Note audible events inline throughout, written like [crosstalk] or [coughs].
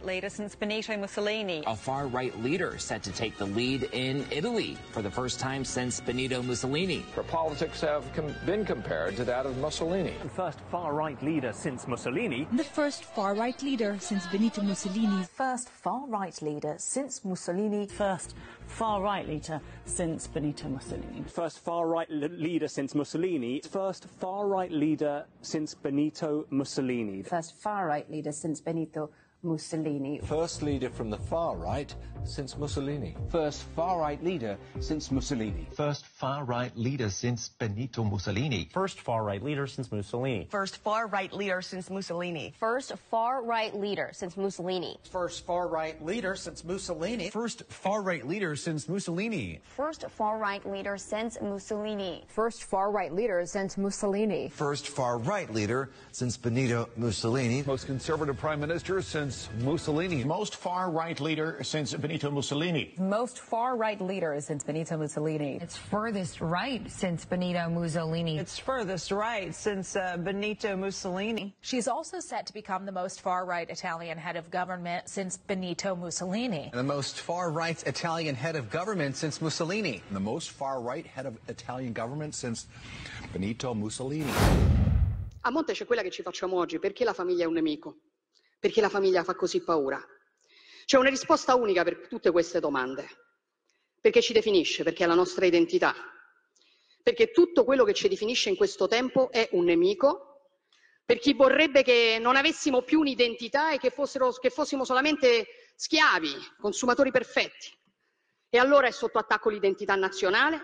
Far-right leader since Benito Mussolini. A far right leader set to take the lead in Italy for the first time since Benito Mussolini. Her politics have com- been compared to that of Mussolini. the first far-right leader since Mussolini. the first far-right leader since Benito Mussolini. first far-right leader since Mussolini. first far-right leader since Benito Mussolini. First far-right le- leader since Mussolini. First far-right leader since Benito Mussolini. First far-right leader since Benito Mussolini. First leader from the far right since Mussolini. First far-right leader since Mussolini. First far-right leader since Benito Mussolini. First far-right leader since Mussolini. First far right leader since Mussolini. First far right leader since Mussolini. First far-right leader since Mussolini. First far-right leader since Mussolini. First far right leader since Mussolini. First far-right leader since Mussolini. First far-right leader since Benito Mussolini. Most conservative prime minister since Mussolini. Most far-right leader since Benito Mussolini. Most far-right leader since Benito Mussolini. It's furthest right since Benito Mussolini. It's furthest right since uh, Benito Mussolini. She's also set to become the most far-right Italian head of government since Benito Mussolini. The most far-right Italian head of government since Mussolini. The most far-right head of Italian government since Benito Mussolini. A monte c'è quella che ci facciamo oggi. Perché la famiglia è un nemico? Perché la famiglia fa così paura? C'è una risposta unica per tutte queste domande. Perché ci definisce, perché è la nostra identità. Perché tutto quello che ci definisce in questo tempo è un nemico. Per chi vorrebbe che non avessimo più un'identità e che, fossero, che fossimo solamente schiavi, consumatori perfetti. E allora è sotto attacco l'identità nazionale,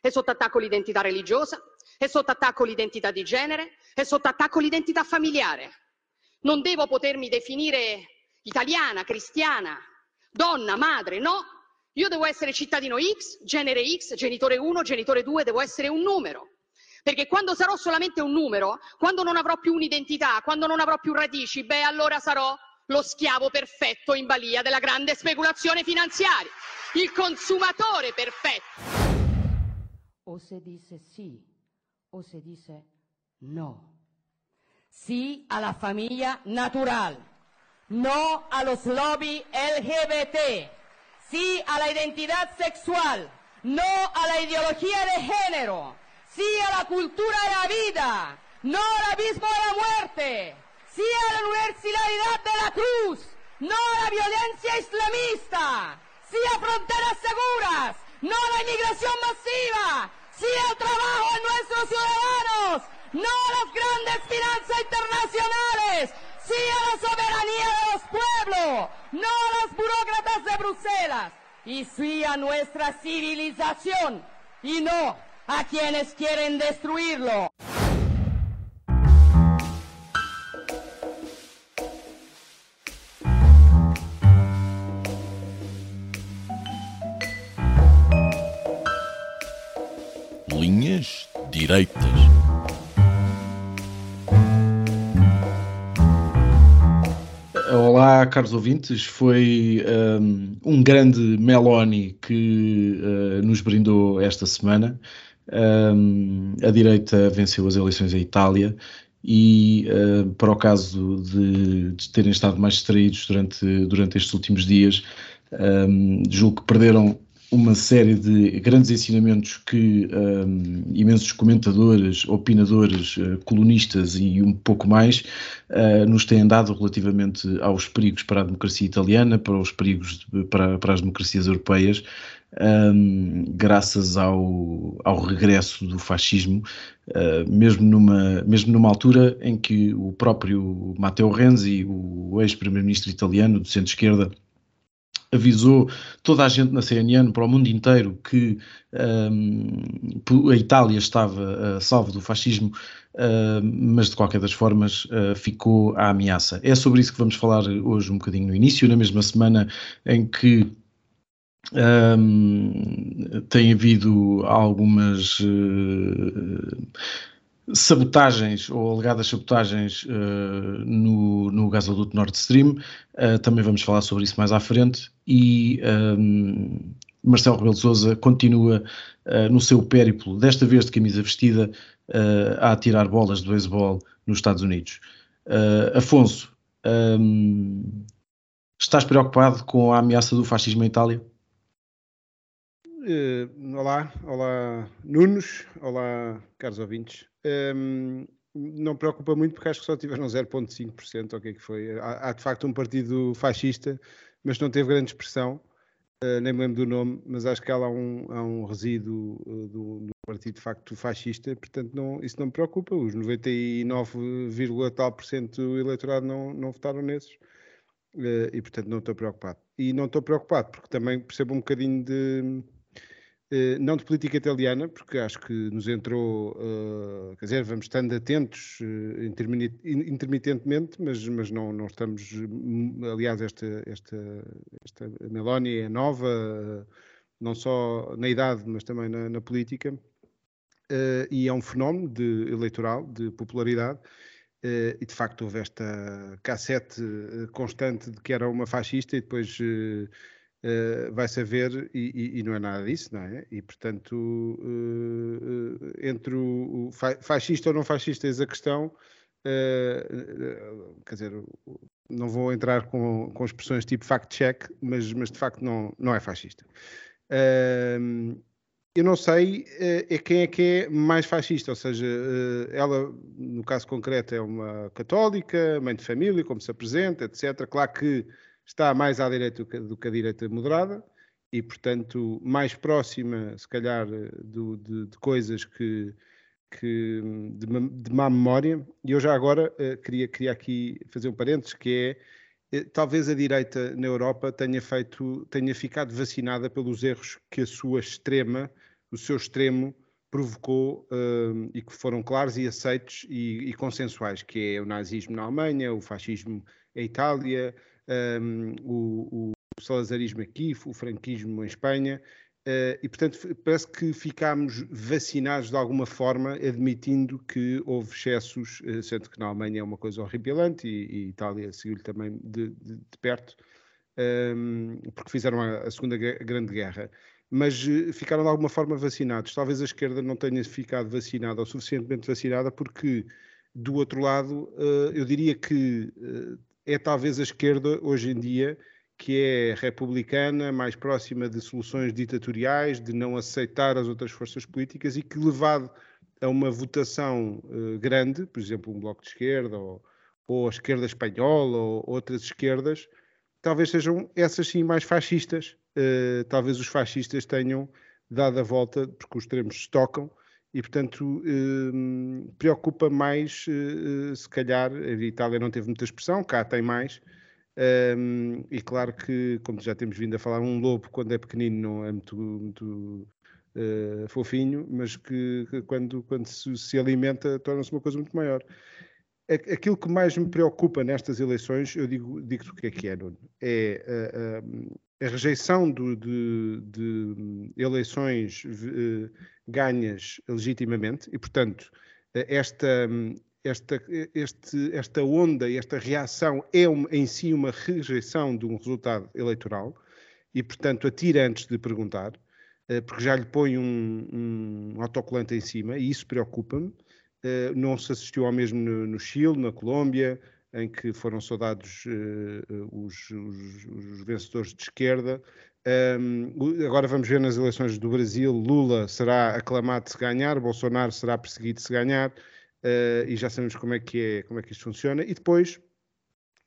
è sotto attacco l'identità religiosa, è sotto attacco l'identità di genere, è sotto attacco l'identità familiare. Non devo potermi definire italiana, cristiana, donna, madre, no. Io devo essere cittadino X, genere X, genitore 1, genitore 2, devo essere un numero. Perché quando sarò solamente un numero, quando non avrò più un'identità, quando non avrò più radici, beh allora sarò lo schiavo perfetto in balia della grande speculazione finanziaria, il consumatore perfetto. O se dice sí o se dice no. Sí a la familia natural. No a los lobby LGBT. Sí a la identidad sexual. No a la ideología de género. Sí a la cultura de la vida. No al abismo de la muerte. Sí a la universalidad de la cruz. No a la violencia islamista. Sí a fronteras seguras. No a la inmigración masiva. Sí al trabajo de nuestros ciudadanos. No a las grandes finanzas internacionales. Sí a la soberanía de los pueblos. No a las burócratas de Bruselas. Y sí a nuestra civilización. Y no a quienes quieren destruirlo. Linhas Direitas. Olá, caros ouvintes. Foi um, um grande Meloni que uh, nos brindou esta semana. Um, a direita venceu as eleições em Itália e, uh, para o caso de, de, terem estado mais distraídos durante, durante estes últimos dias, um, julgo que perderam uma série de grandes ensinamentos que um, imensos comentadores, opinadores, uh, colunistas e um pouco mais uh, nos têm dado relativamente aos perigos para a democracia italiana, para os perigos de, para, para, as democracias europeias, um, graças ao, ao regresso do fascismo, uh, mesmo, numa, mesmo numa altura em que o próprio Matteo Renzi, o ex-primeiro-ministro italiano do centro-esquerda, avisou toda a gente na CNN para o mundo inteiro que um, a Itália estava uh, salvo do fascismo, uh, mas de qualquer das formas uh, ficou a ameaça. É sobre isso que vamos falar hoje um bocadinho no início, na mesma semana em que um, tem havido algumas sabotagens ou alegadas sabotagens uh, no, no gasoduto Nord Stream. Uh, também vamos falar sobre isso mais à frente. E um, Marcelo Rebelo de Sousa continua uh, no seu périplo, desta vez de camisa vestida, a atirar bolas de beisebol nos Estados Unidos. Afonso, um, estás preocupado com a ameaça do fascismo em Itália? Uh, olá, olá Nunos, olá caros ouvintes. Um, não preocupa muito porque acho que só tiveram 0,5%, ou o que é que foi. Há, há, de facto um partido fascista, mas não teve grande expressão, uh, nem me lembro do nome, mas acho que há lá um, há um resíduo uh, do, do, partido de facto fascista, portanto não, isso não me preocupa. Os 99, tal por cento do eleitorado não, não votaram nesses. Uh, e portanto não estou preocupado. E não estou preocupado porque também percebo um bocadinho de, não de política italiana, porque acho que nos entrou, uh, quer dizer, vamos estando atentos uh, intermitentemente, mas, mas não, não estamos, aliás, esta, esta, esta Meloni é nova, não só na idade, mas também na, na política, e é um fenómeno de, eleitoral, de popularidade, e de facto houve esta cassete constante de que era uma fascista e depois vai saber, e, e, não é nada disso, não é? E, portanto, uh, entre o, o, fascista ou não fascista, eis a questão, quer dizer, não vou entrar com, com expressões tipo fact-check, mas, mas de facto não, não é fascista. eu não sei é quem é que é mais fascista, ou seja, ela, no caso concreto, é uma católica, mãe de família, como se apresenta, etc. Claro que está mais à direita do que a direita moderada e, portanto, mais próxima, se calhar, do, de, de, coisas que, que de, de, má memória. E eu já agora uh, queria, queria aqui fazer um parênteses, que é uh, talvez a direita na Europa tenha feito, tenha ficado vacinada pelos erros que a sua extrema, o seu extremo, provocou uh, e que foram claros e aceitos e, e, consensuais, que é o nazismo na Alemanha, o fascismo em Itália, um, o, o salazarismo aqui, o franquismo em Espanha, uh, e portanto parece que ficámos vacinados de alguma forma, admitindo que houve excessos, uh, sendo que na Alemanha é uma coisa horripilante e, e Itália seguiu-lhe também de, de, de perto, um, porque fizeram a, a Segunda Grande Guerra mas uh, ficaram de alguma forma vacinados. Talvez a esquerda não tenha ficado vacinada ou suficientemente vacinada, porque do outro lado, eu diria que é talvez a esquerda hoje em dia que é republicana, mais próxima de soluções ditatoriais, de não aceitar as outras forças políticas e que levado a uma votação uh, grande, por exemplo, um bloco de esquerda ou, ou a esquerda espanhola ou outras esquerdas, talvez sejam essas sim mais fascistas. Uh, talvez os fascistas tenham dado a volta, porque os extremos se tocam, e, portanto, eh, preocupa mais, eh, se calhar, a Itália não teve muita expressão, cá tem mais, eh, e claro que, como já temos vindo a falar, um lobo, quando é pequenino, não é muito, muito uh, fofinho, mas que, que, quando, quando se, se alimenta, torna-se uma coisa muito maior. Aquilo que mais me preocupa nestas eleições, eu digo, digo o que é que é, Nuno, é a rejeição do, de, de, eleições uh, ganhas legitimamente e, portanto, esta, esta, este, esta onda, esta reação é uma, em si uma rejeição de um resultado eleitoral e, portanto, atira antes de perguntar, uh, porque já lhe põe um, um autocolante em cima e isso preocupa-me. Não se assistiu ao mesmo no, no Chile, na Colômbia, em que foram saudados uh, os, os, os, vencedores de esquerda. Um, agora vamos ver nas eleições do Brasil: Lula será aclamado se ganhar, Bolsonaro será perseguido se ganhar, uh, e já sabemos como é, que é, como é que isto funciona. E depois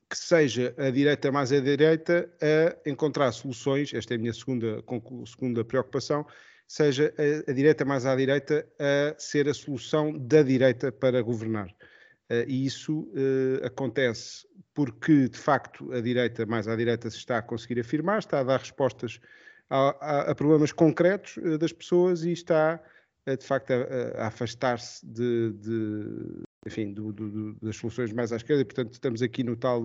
que seja a direita mais a direita a encontrar soluções, esta é a minha segunda, segunda preocupação, seja a, a direita mais à direita a ser a solução da direita para governar. E isso acontece porque, de facto, a direita, mais à direita, se está a conseguir afirmar, está a dar respostas a, a, a problemas concretos das pessoas e está, de facto, a, a afastar-se de, de, enfim, do, do, das soluções mais à esquerda, e portanto estamos aqui no tal,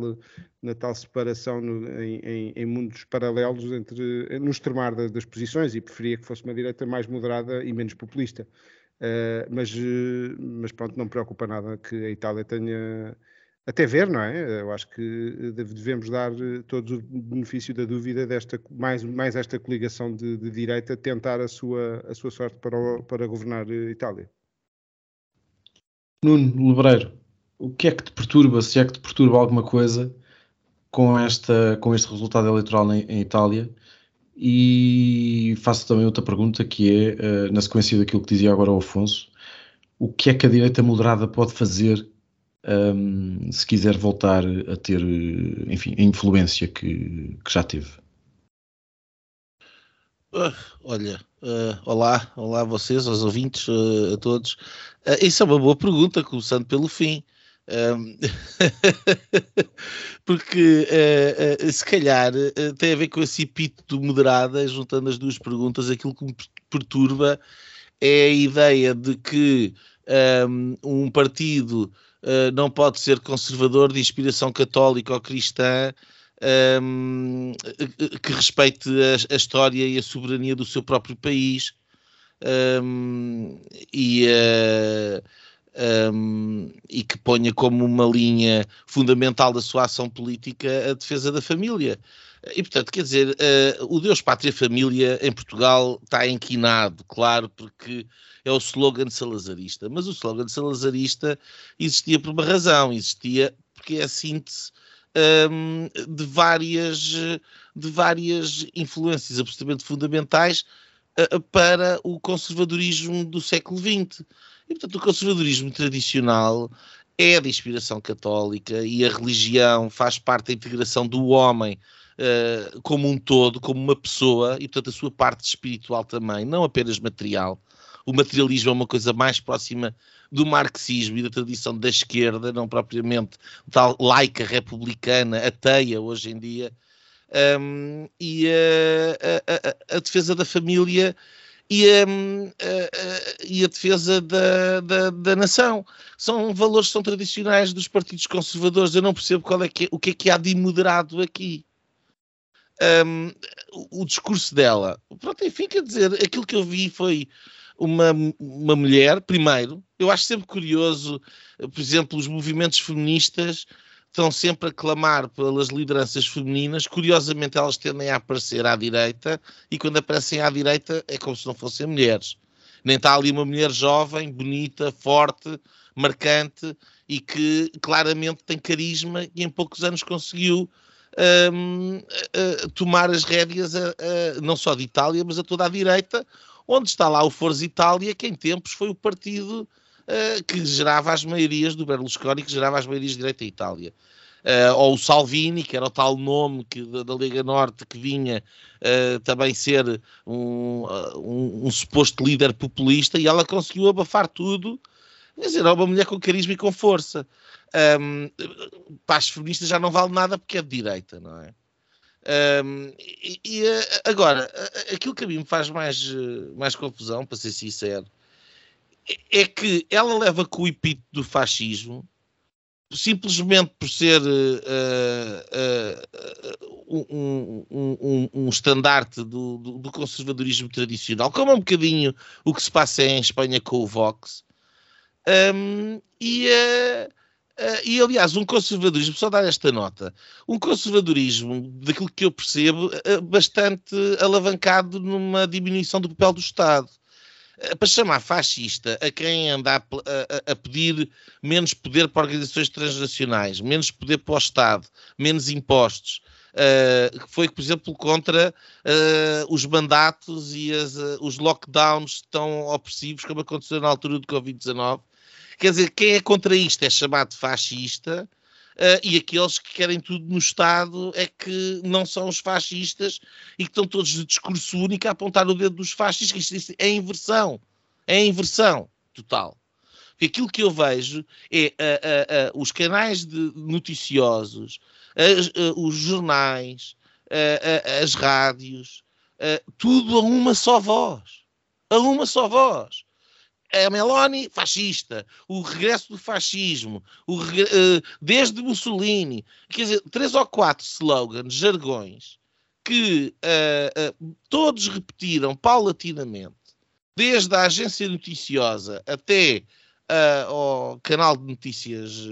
na tal separação no, em, em, em, mundos paralelos entre, no extremar das, das, posições, e preferia que fosse uma direita mais moderada e menos populista. Uh, mas, mas pronto, não me preocupa nada que a Itália tenha até ver, não é? Eu acho que devemos dar todo o benefício da dúvida desta, mais, mais esta coligação de, de direita tentar a sua, a sua sorte para, para governar a Itália. Nuno Lebreiro, o que é que te perturba, se é que te perturba alguma coisa com, esta, com este resultado eleitoral em, em Itália? E faço também outra pergunta que é, uh, na sequência daquilo que dizia agora o Afonso, o que é que a direita moderada pode fazer um, ehm, se quiser voltar a ter, enfim, a influência que, que já teve? Uh, olha, uh, olá, olá a vocês, aos ouvintes, uh, a todos. Isso é uma boa pergunta, começando pelo fim. Um, [laughs] porque se calhar tem a ver com esse epíteto moderada, juntando as duas perguntas, aquilo que me perturba é a ideia de que um, um partido não pode ser conservador de inspiração católica ou cristã um, que respeite a, a, história e a soberania do seu próprio país. Um, e, uh, um, e que ponha como uma linha fundamental da sua ação política a defesa da família. E, portanto, quer dizer, uh, o Deus, Pátria, Família em Portugal está inquinado, claro, porque é o slogan salazarista. Mas o slogan salazarista existia por uma razão, existia porque é a síntese um, de, várias, de várias influências absolutamente fundamentais uh, para o conservadorismo do século XX. E, portanto, o conservadorismo tradicional é de inspiração católica e a religião faz parte da integração do homem uh, como um todo, como uma pessoa, e, portanto, a sua parte espiritual também, não apenas material. O materialismo é uma coisa mais próxima do marxismo e da tradição da esquerda, não propriamente tal laica republicana, ateia hoje em dia, um, e a, a, a, defesa da família e a, e a defesa da, da, da, nação. São valores que são tradicionais dos partidos conservadores. Eu não percebo qual é que é, o que é que há de moderado aqui. Um, o, o, discurso dela, pronto, enfim, quer dizer, aquilo que eu vi foi uma, uma mulher, primeiro, eu acho sempre curioso, por exemplo, os movimentos feministas estão sempre a clamar pelas lideranças femininas, curiosamente elas tendem a aparecer à direita, e quando aparecem à direita é como se não fossem mulheres. Nem está ali uma mulher jovem, bonita, forte, marcante e que claramente tem carisma e em poucos anos conseguiu um, uh, tomar as rédeas a, a, não só de Itália, mas a toda a direita, onde está lá o Forza Itália, que em tempos foi o partido uh, que gerava as maiorias do Berlusconi, que gerava as maiorias de direita em Itália. Uh, ou o Salvini, que era o tal nome que, da, da Liga Norte que vinha uh, também ser um, um, um, suposto líder populista, e ela conseguiu abafar tudo. Quer dizer, é uma mulher com carisma e com força. Um, feministas já não vale nada porque é de direita, não é? Um, e, e, eh, agora, aquilo que a mim me faz mais, eh, mais confusão, para ser sincero, é, que ela leva com o epíteto do fascismo simplesmente por ser uh, uh, uh, um, um, um, estandarte do, do, do, conservadorismo tradicional, como é um bocadinho o que se passa em Espanha com o Vox. Um, e Uh, e aliás, um conservadorismo, só dar esta nota, um conservadorismo, daquilo que eu percebo, bastante alavancado numa diminuição do papel do Estado. Uh, para chamar fascista a quem anda a, a, a, pedir menos poder para organizações transnacionais, menos poder para o Estado, menos impostos, Uh, foi, por exemplo, contra uh, os mandatos e as, uh, os lockdowns tão opressivos como aconteceu na altura do Covid-19, Quer dizer, quem é contra isto? É chamado fascista uh, e aqueles que querem tudo no Estado é que não são os fascistas e que estão todos de discurso único a apontar o dedo dos fascistas. Isto, é inversão. É inversão total. Porque aquilo que eu vejo é uh, uh, os canais de noticiosos, as, os jornais, as rádios, tudo a uma só voz. A uma só voz a Meloni fascista, o regresso do fascismo, o regre... desde Mussolini, quer dizer, três ou quatro slogans, jargões, que uh, uh, todos repetiram paulatinamente, desde a agência noticiosa até uh, ao canal de notícias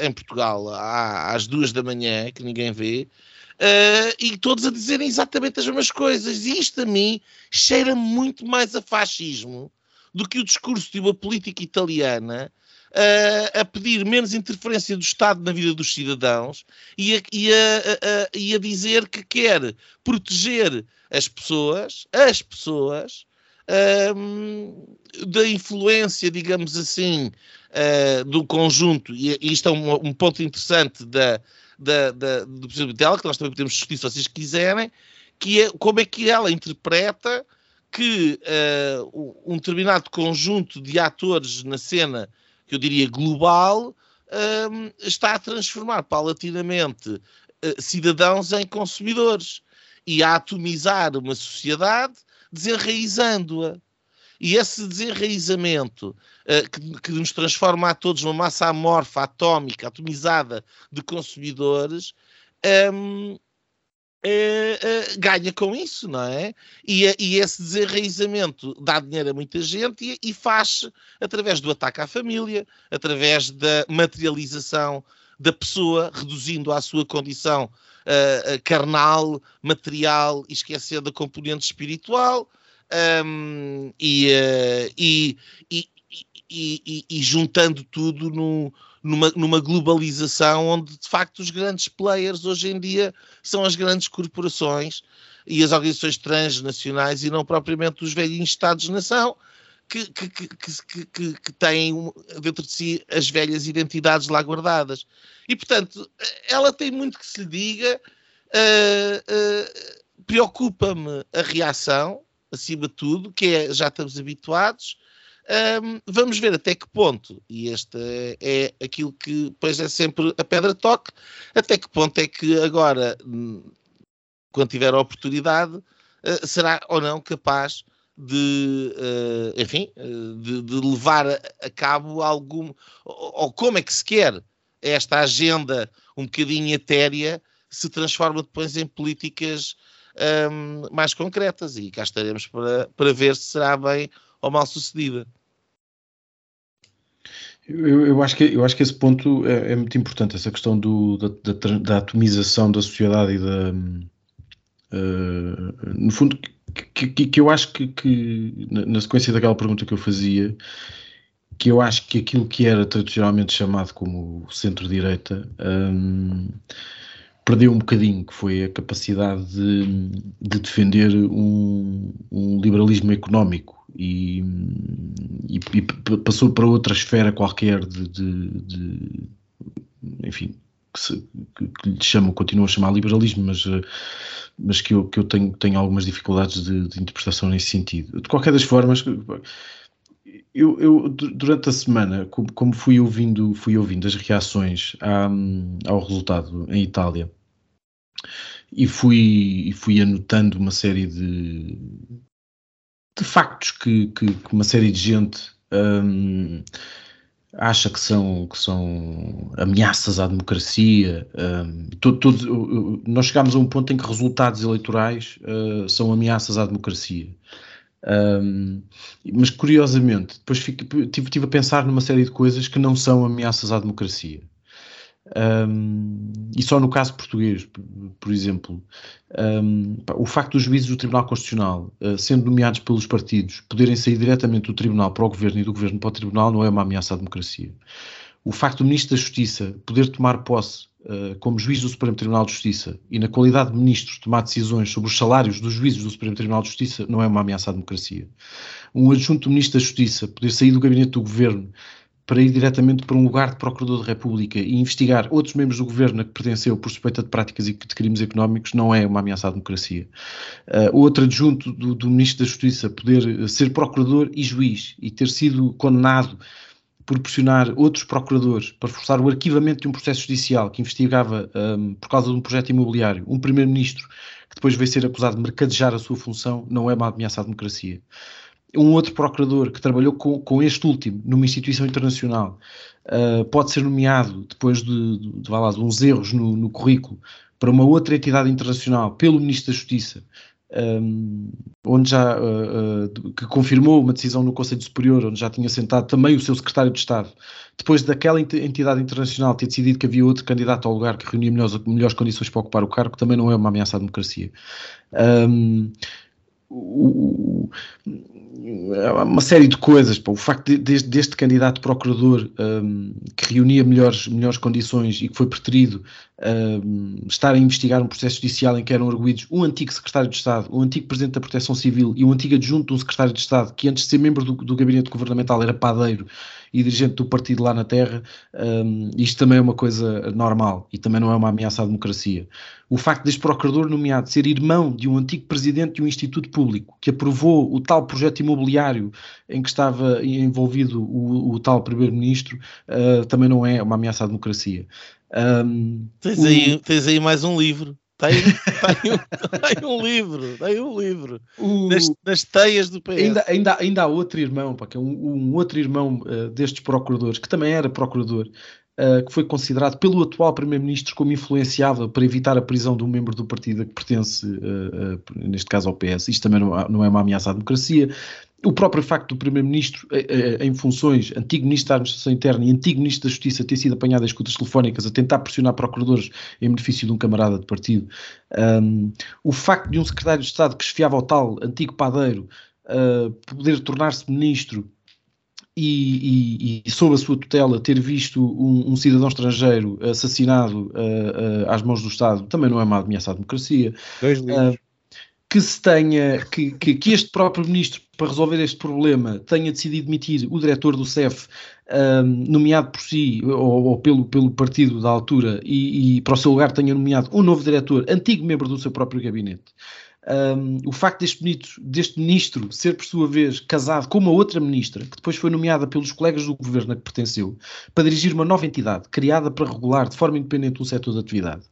em Portugal à, às duas da manhã, que ninguém vê, e todos a dizerem exatamente as mesmas coisas. E isto a mim cheira muito mais a fascismo do que o discurso de uma política italiana uh, a pedir menos interferência do Estado na vida dos cidadãos e a, e, a, a, e a dizer que quer proteger as pessoas, as pessoas, um, da influência, digamos assim, uh, do conjunto, e, e isto é um, um ponto interessante da, da, da, do Presidente dela, que nós também podemos discutir se vocês quiserem, que é como é que ela interpreta que uh, um determinado conjunto de atores na cena que eu diria global, um, está a transformar paulatinamente uh, cidadãos em consumidores e a atomizar uma sociedade, desenraizando-a. E esse desenraizamento uh, que, que, nos transforma a todos numa massa amorfa, atómica, atomizada de consumidores, um, Uh, uh, ganha com isso, não é? E, e, esse desenraizamento dá dinheiro a muita gente e, e faz através do ataque à família, através da materialização da pessoa, reduzindo à sua condição uh, carnal, material, esquecendo a componente espiritual. Um, e, e, e, juntando tudo no, numa, numa globalização onde de facto os grandes players hoje em dia são as grandes corporações e as organizações transnacionais e não propriamente os velhinhos Estados-nação que, que, que, que, têm dentro de si as velhas identidades lá guardadas. E, portanto, ela tem muito que se lhe diga, uh, uh, preocupa-me a reação, acima de tudo, que é, já estamos habituados, um, vamos ver até que ponto, e este é, aquilo que depois é sempre a pedra toque, até que ponto é que agora, hum, quando tiver a oportunidade, uh, será ou não capaz de, uh, enfim, uh, de, de, levar a, a, cabo algum, ou, ou, como é que se quer esta agenda um bocadinho etérea se transforma depois em políticas um, mais concretas e cá estaremos para, para ver se será bem ou mal sucedida. Eu, eu, acho que, eu acho que esse ponto é, é muito importante, essa questão do, da, da, da, atomização da sociedade e da. Uh, no fundo, que, que, que eu acho que, que, na sequência daquela pergunta que eu fazia, que eu acho que aquilo que era tradicionalmente chamado como centro-direita um, perdeu um bocadinho, que foi a capacidade de, de defender um, um liberalismo económico e, e, e, passou para outra esfera qualquer de, de, de enfim, que, se, que, lhe chamam, continuam a chamar liberalismo, mas, eh, mas que eu, que eu tenho, tenho algumas dificuldades de, de interpretação nesse sentido. De qualquer das formas, eu, eu, durante a semana, como, como, fui ouvindo, fui ouvindo as reações à, ao resultado em Itália e fui, fui anotando uma série de, de factos que, que, que uma série de gente um, acha que são, que são ameaças à democracia. Um, todo, todo, nós chegámos a um ponto em que resultados eleitorais uh, são ameaças à democracia. Um, mas curiosamente, depois fico, tive, tive a pensar numa série de coisas que não são ameaças à democracia. Um, e só no caso português, por, exemplo, um, o facto dos juízes do Tribunal Constitucional, uh, sendo nomeados pelos partidos, poderem sair diretamente do Tribunal para o Governo e do Governo para o Tribunal não é uma ameaça à democracia. O facto do Ministro da Justiça poder tomar posse uh, como juiz do Supremo Tribunal de Justiça e, na qualidade de ministro, tomar decisões sobre os salários dos juízes do Supremo Tribunal de Justiça não é uma ameaça à democracia. Um adjunto do Ministro da Justiça poder sair do gabinete do Governo para ir diretamente para um lugar de Procurador da República e investigar outros membros do governo a que pertenceu por suspeita de práticas e de crimes económicos não é uma ameaça à democracia. Uh, outro adjunto do, do Ministro da Justiça poder ser Procurador e juiz e ter sido condenado por pressionar outros procuradores para forçar o arquivamento de um processo judicial que investigava um, por causa de um projeto imobiliário, um primeiro-ministro que depois veio ser acusado de mercadejar a sua função, não é uma ameaça à democracia. Um outro procurador que trabalhou com, com este último numa instituição internacional uh, pode ser nomeado depois de, de, de, lá, de uns erros no, no currículo para uma outra entidade internacional pelo Ministro da Justiça um, onde já uh, uh, que confirmou uma decisão no Conselho Superior, onde já tinha sentado também o seu secretário de Estado, depois daquela entidade internacional ter decidido que havia outro candidato ao lugar que reunia melhores, melhores condições para ocupar o cargo, também não é uma ameaça à democracia. Um, uma série de coisas. Pô. O facto de, deste candidato procurador um, que reunia melhores, melhores condições e que foi preterido um, estar a investigar um processo judicial em que eram arguídos um antigo secretário de Estado, um antigo presidente da Proteção Civil e um antigo adjunto de um secretário de Estado que antes de ser membro do, do gabinete governamental era padeiro e dirigente do partido lá na Terra, um, isto também é uma coisa normal e também não é uma ameaça à democracia. O facto deste procurador nomeado ser irmão de um antigo presidente de um instituto público que aprovou o tal projeto imobiliário em que estava envolvido o, o tal primeiro-ministro uh, também não é uma ameaça à democracia. Um, tens, o... aí, tens aí mais um livro. Tem, tem, um, [laughs] um livro, tem um livro o, nas, nas, teias do PS. Ainda, ainda, ainda há outro irmão, pá, que é um, um outro irmão uh, destes procuradores, que também era procurador, uh, que foi considerado pelo atual Primeiro-Ministro como influenciável para evitar a prisão de um membro do partido que pertence, uh, neste caso ao PS. Isto também não, não é uma ameaça à democracia o próprio facto do Primeiro-Ministro, eh, eh, em funções, antigo Ministro da Administração Interna e antigo Ministro da Justiça, ter sido apanhado em escutas telefónicas a tentar pressionar procuradores em benefício de um camarada de partido, um, o facto de um secretário de Estado que esfiava ao tal antigo padeiro uh, poder tornar-se Ministro e, e, e, sob a sua tutela ter visto um, um cidadão estrangeiro assassinado uh, uh, às mãos do Estado também não é uma ameaça à democracia. Dois livros. Que se tenha, que, que, que, este próprio ministro, para resolver este problema, tenha decidido demitir o diretor do CEF, um, nomeado por si ou, ou, pelo, pelo partido da altura, e, e, para o seu lugar tenha nomeado um novo diretor, antigo membro do seu próprio gabinete. Um, o facto deste ministro, deste ministro ser, por sua vez, casado com uma outra ministra, que depois foi nomeada pelos colegas do governo a que pertenceu, para dirigir uma nova entidade criada para regular de forma independente um setor de atividade.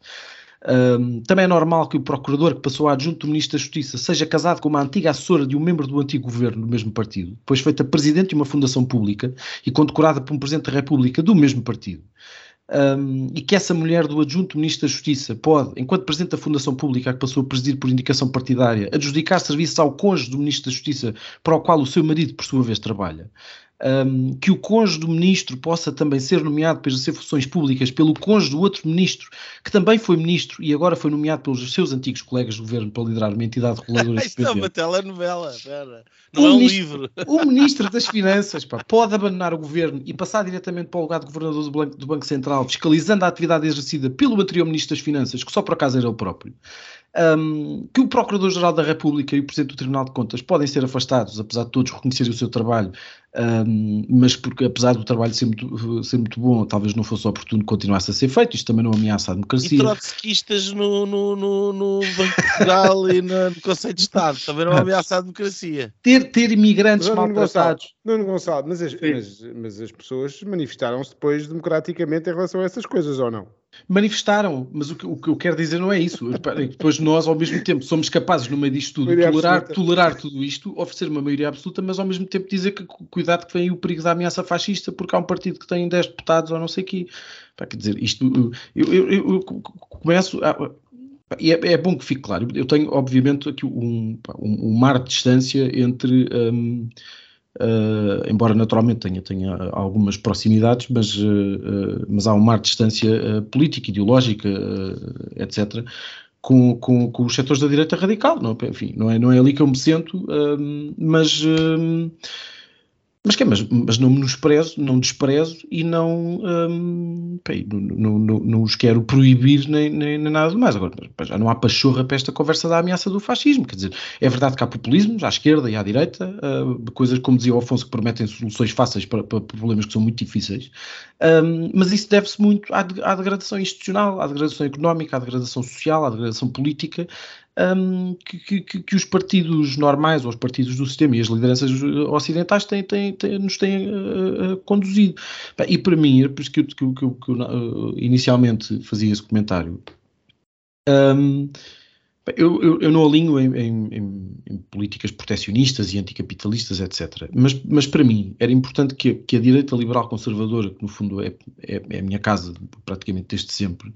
Um, também é normal que o procurador que passou a adjunto do Ministro da Justiça seja casado com uma antiga assessora de um membro do antigo governo do mesmo partido, depois feita presidente de uma fundação pública e condecorada por um Presidente da República do mesmo partido. Um, e que essa mulher do adjunto Ministro da Justiça pode, enquanto Presidente da Fundação Pública que passou a presidir por indicação partidária, adjudicar serviços ao cônjuge do Ministro da Justiça para o qual o seu marido, por sua vez, trabalha um, que o cônjuge do ministro possa também ser nomeado para exercer funções públicas pelo cônjuge do outro ministro, que também foi ministro e agora foi nomeado pelos seus antigos colegas de governo para liderar uma entidade reguladora [laughs] Isto é uma telenovela, pera. não o é um ministro, livro. O [laughs] ministro das Finanças pá, pode abandonar o governo e passar diretamente para o lugar de governador do Banco, do Banco Central, fiscalizando a atividade exercida pelo anterior ministro das Finanças, que só por acaso era o próprio um, que o Procurador-Geral da República e o Presidente do Tribunal de Contas podem ser afastados, apesar de todos reconhecerem o seu trabalho, um, mas porque apesar do trabalho ser muito, ser muito bom, talvez não fosse oportuno que continuasse a ser feito, isto também não ameaça a democracia. E trotskistas no, no, no, no Banco de Portugal e no, no, Conselho de Estado, também não ameaça a democracia. Ter, ter imigrantes maltratados. Nuno Gonçalo, mas as, mas, mas as pessoas manifestaram-se depois democraticamente em relação a essas coisas, ou não? Manifestaram, mas o que, o que, eu quero dizer não é isso. Depois nós, ao mesmo tempo, somos capazes, no meio disto tudo, tolerar, tolerar tudo isto, oferecer uma maioria absoluta, mas ao mesmo tempo dizer que cuidado que vem o perigo da ameaça fascista, porque há um partido que tem 10 deputados ou não sei o quê. quer dizer, isto, eu, eu, eu começo... A, e é, é, bom que fique claro. Eu tenho, obviamente, aqui um, um, um mar de distância entre... Um, Uh, embora naturalmente tenha, tenha algumas proximidades, mas, uh, mas há um de distância política, ideológica, etc., com, com, com, os setores da direita radical. Não, enfim, não é, não é ali que eu me sento, mas mas, que, é, mas, mas não menosprezo, não desprezo e não, hum, bem, não, não, não, os quero proibir nem, nem, nem, nada mais. Agora, já não há pachorra para esta conversa da ameaça do fascismo. Quer dizer, é verdade que há populismos à esquerda e à direita, uh, coisas, como dizia o Afonso, que prometem soluções fáceis para, para problemas que são muito difíceis. Um, mas isso deve-se muito à, à degradação institucional, à degradação económica, à degradação social, à degradação política um, que, que, que, os partidos normais ou os partidos do sistema e as lideranças ocidentais têm, têm, têm nos têm uh, conduzido. E para mim, é por isso que eu, que, eu, que eu inicialmente fazia esse comentário. Um, eu, eu, eu, não alinho em, em, em, políticas proteccionistas e anticapitalistas, etc. Mas, mas para mim era importante que, que a direita liberal conservadora, que no fundo é, é, é, a minha casa praticamente desde sempre,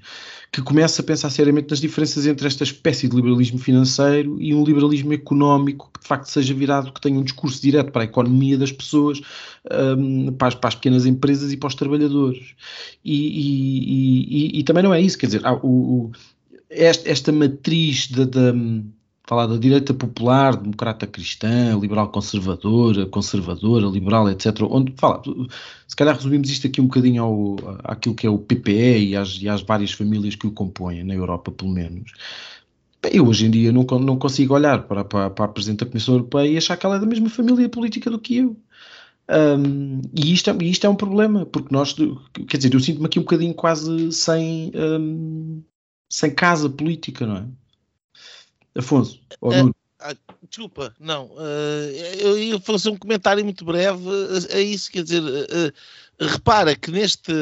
que comece a pensar seriamente nas diferenças entre esta espécie de liberalismo financeiro e um liberalismo económico que de facto seja virado, que tenha um discurso direto para a economia das pessoas, um, para, as, para, as, pequenas empresas e para os trabalhadores. E, e, e, e também não é isso, quer dizer, o, o esta, esta matriz da, da, falar da direita popular, democrata cristã, liberal conservadora, conservadora, liberal, etc., onde, fala, se calhar resumimos isto aqui um bocadinho ao, àquilo que é o PPE e às, e às várias famílias que o compõem, na Europa pelo menos. Eu hoje em dia não, não consigo olhar para, para, para a Presidente da Comissão Europeia e achar que ela é da mesma família política do que eu. Um, e isto, é, isto é um problema, porque nós, quer dizer, eu sinto-me aqui um bocadinho quase sem, um, sem casa política, não é? Afonso, ou uh, desculpa, não. Uh, eu ia fazer um comentário muito breve a, isso, quer dizer, uh, repara que neste,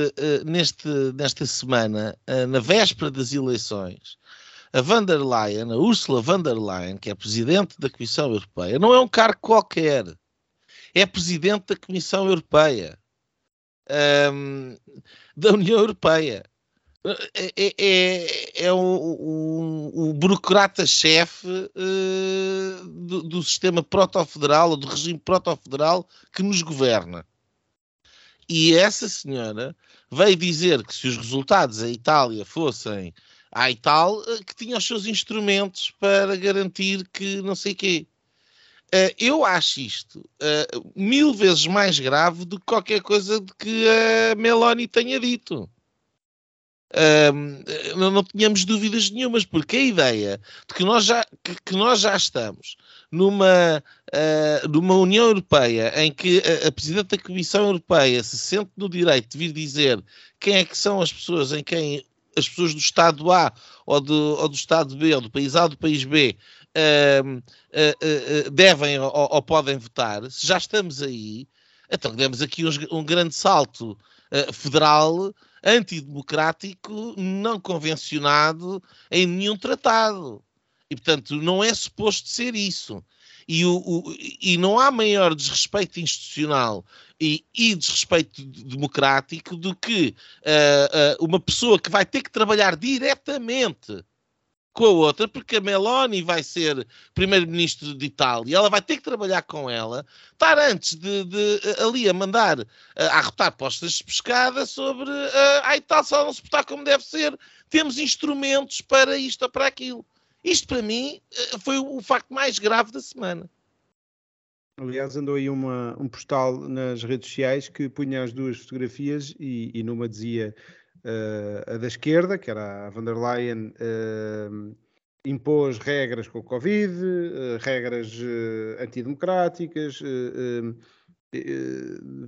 neste, nesta semana, na véspera das eleições, a van der Leyen, a Ursula von der Leyen, que é presidente da Comissão Europeia, não é um cargo qualquer, é presidente da Comissão Europeia, um, da União Europeia é, é, é, é o, o burocrata-chefe uh, do, do, sistema proto-federal, ou do regime proto-federal que nos governa. E essa senhora veio dizer que se os resultados em Itália fossem a tal, eh, que tinha os seus instrumentos para garantir que não sei quê. Uh, eu acho isto uh, mil vezes mais grave do que qualquer coisa de que a Meloni tenha dito não, não tínhamos dúvidas nenhumas, porque a ideia de que nós já, que, que nós já estamos numa, uh, numa União Europeia em que a, a, Presidente da Comissão Europeia se sente no direito de vir dizer quem é que são as pessoas em quem as pessoas do Estado A ou do, ou do Estado B ou do país A ou do país B uh, uh, devem ou, ou, podem votar, se já estamos aí, então demos aqui um, um grande salto federal antidemocrático não convencionado em nenhum tratado. E, portanto, não é suposto ser isso. E, o, o, e não há maior desrespeito institucional e, e desrespeito democrático do que uh, uh, uma pessoa que vai ter que trabalhar diretamente com a outra, porque a Meloni vai ser primeiro-ministro de Itália, ela vai ter que trabalhar com ela, estar antes de, de ali a mandar uh, a arrotar postas de pescada sobre uh, a Itália, se ela não se portar como deve ser, temos instrumentos para isto ou para aquilo. Isto para mim foi o facto mais grave da semana. Aliás, andou aí uma, um postal nas redes sociais que punha as duas fotografias e, e numa dizia uh, a da esquerda, que era a von der Leyen, uh, impôs regras com o Covid, uh, regras antidemocráticas,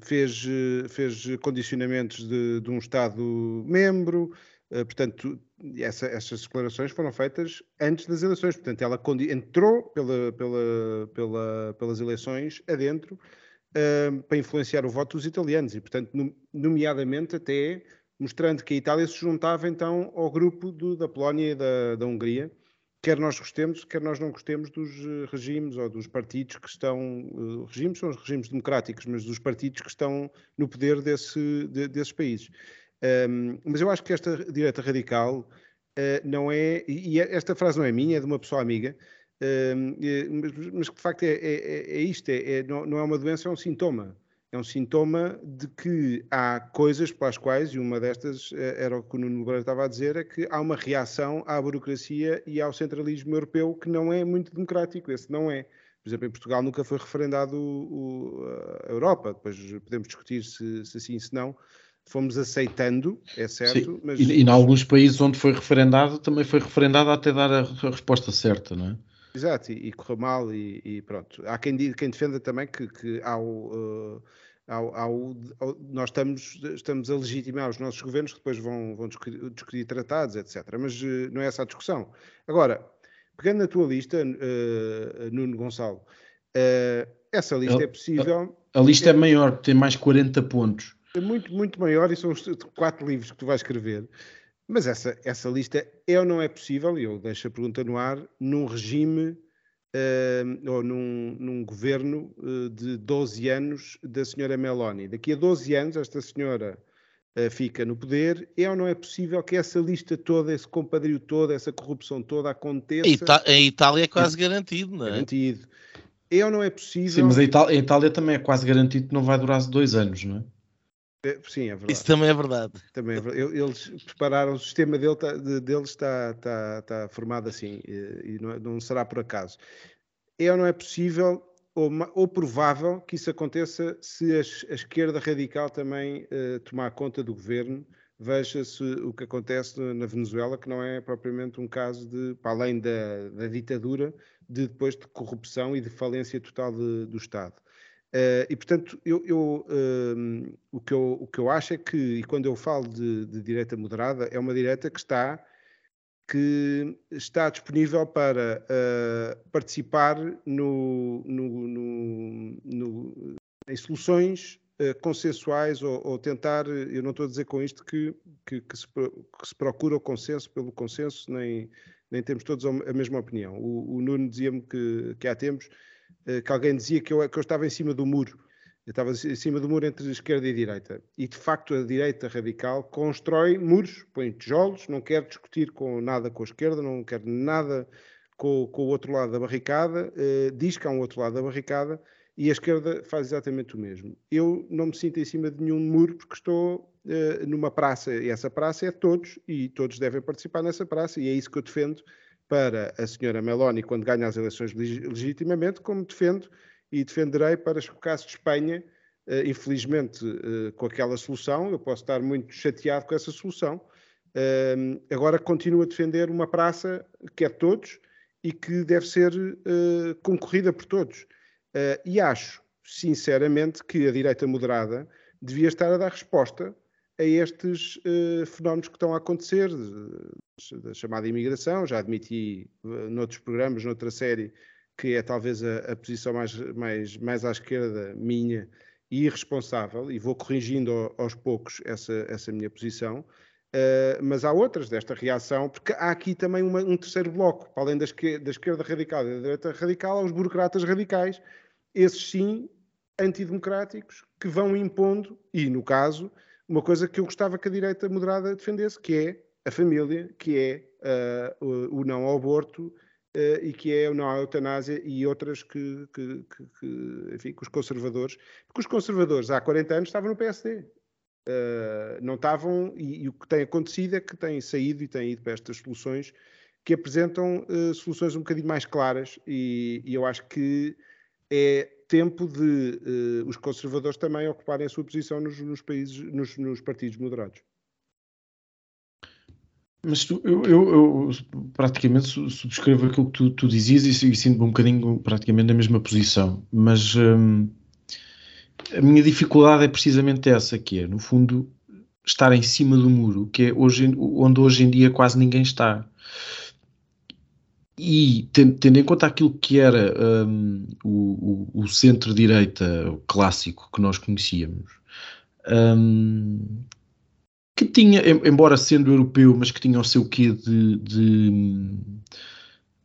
fez, fez condicionamentos de, de um Estado-membro, portanto, essa, essas declarações foram feitas antes das eleições, portanto, ela entrou pela, pela, pela, pelas eleições adentro para influenciar o voto dos italianos e, portanto, nomeadamente até mostrando que a Itália se juntava então ao grupo do, da Polónia e da, da Hungria, quer nós gostemos, quer nós não gostemos dos eh, regimes ou dos partidos que estão, uh, regimes são os regimes democráticos, mas dos partidos que estão no poder desse, de, desses países. Um, mas eu acho que esta direita radical uh, não é, e esta frase não é minha, é de uma pessoa amiga, mas, mas, que de facto é, é, é isto, é, é, não é uma doença, é um sintoma é um sintoma de que há coisas para as quais, e uma destas eh, era o que o Nuno Nogueira estava a dizer, é que há uma reação à burocracia e ao centralismo europeu que não é muito democrático. Esse não é. Por exemplo, em Portugal nunca foi referendado o, a Europa, depois podemos discutir se, se sim, se não. Fomos aceitando, é certo. Sim. Mas... E, e em alguns países onde foi referendado, também foi referendado até dar a, a resposta certa, não é? Exato, e, e correu mal e, e, pronto. Há quem, quem defenda também que, que ao, uh, ao, ao, ao, nós estamos, estamos a legitimar os nossos governos que depois vão, vão discutir, discutir tratados, etc. Mas uh, não é essa a discussão. Agora, pegando na tua lista, uh, Nuno Gonçalo, essa lista a, é possível. A, a lista é, é maior, tem mais 40 pontos. É muito, muito maior e são os quatro livros que tu vais escrever. Mas essa, essa lista é ou não é possível, e eu deixo a pergunta no ar, num regime uh, ou num, num governo uh, de 12 anos da senhora Meloni. Daqui a 12 anos, esta senhora uh, fica no poder. É ou não é possível que essa lista toda, esse compadrio todo, essa corrupção toda aconteça? Ita a Itália é quase garantido, não é? Garantido. É ou não é possível? Sim, mas a Itália, a Itália também é quase garantido que não vai durar dois anos, não é? É, sim, é verdade. Isso também é verdade. Também é verdade. Eles prepararam, o sistema dele tá, de, deles está, está, está formado assim e, não, não, será por acaso. É ou não é possível ou, ou provável que isso aconteça se a, a esquerda radical também uh, tomar conta do governo? Veja-se o que acontece na Venezuela, que não é propriamente um caso de, para além da, da ditadura, de depois de corrupção e de falência total de, do Estado. Uh, e portanto, eu, eu, uh, o, que eu, o que eu acho é que, e quando eu falo de, de direita moderada, é uma direita que está, que está disponível para uh, participar no, no, no, em soluções consensuais ou, ou, tentar, eu não estou a dizer com isto que, que, que, se, que se, procura o consenso pelo consenso, nem, nem temos todos a mesma opinião. O, o Nuno dizia-me que, que há tempos que alguém dizia que eu, que eu estava em cima do muro. Eu estava em cima do muro entre esquerda e direita. E, de facto, a direita radical constrói muros, põe tijolos, não quer discutir com nada com a esquerda, não quer nada com, com o outro lado da barricada, eh, diz que há um outro lado da barricada e a esquerda faz exatamente o mesmo. Eu não me sinto em cima de nenhum muro porque estou eh, numa praça e essa praça é de todos e todos devem participar nessa praça e é isso que eu defendo para a senhora Meloni quando ganha as eleições legitimamente, como defendo e defenderei para o caso de Espanha, uh, infelizmente uh, com aquela solução, eu posso estar muito chateado com essa solução, uh, agora continuo a defender uma praça que é de todos e que deve ser eh, concorrida por todos. e acho, sinceramente, que a direita moderada devia estar a dar resposta a estes uh, fenómenos que estão a acontecer, da chamada imigração. Já admiti uh, noutros programas, noutra série, que é talvez a, a, posição mais, mais, mais à esquerda minha e irresponsável, e vou corrigindo ao, aos poucos essa, essa minha posição. Uh, mas há outras desta reação, porque há aqui também uma, um terceiro bloco, para além da esquerda, da esquerda radical e da direita radical, há os burocratas radicais, esses sim antidemocráticos, que vão impondo, e no caso, uma coisa que eu gostava que a direita moderada defendesse, que é a família, que é uh, o, o, não ao aborto uh, e que é o não à eutanásia e outras que, que, que, que, enfim, que os conservadores, porque os conservadores há 40 anos estavam no PSD. Uh, eh, não estavam, e, e, o que tem acontecido é que têm saído e têm ido para estas soluções que apresentam soluções um bocadinho mais claras, e, e eu acho que é tempo de uh, os conservadores também ocuparem a sua posição nos, nos países, nos, nos, partidos moderados. Mas tu, eu, eu, eu, praticamente subscrevo aquilo que tu, tu dizias e, e sinto-me um bocadinho praticamente na mesma posição. Mas hum, a minha dificuldade é precisamente essa, que é, no fundo, estar em cima do muro, que é hoje, onde hoje em dia quase ninguém está e tendo em conta aquilo que era um, o, o, centro-direita clássico que nós conhecíamos, um, que tinha, embora sendo europeu, mas que tinha o seu quê de. de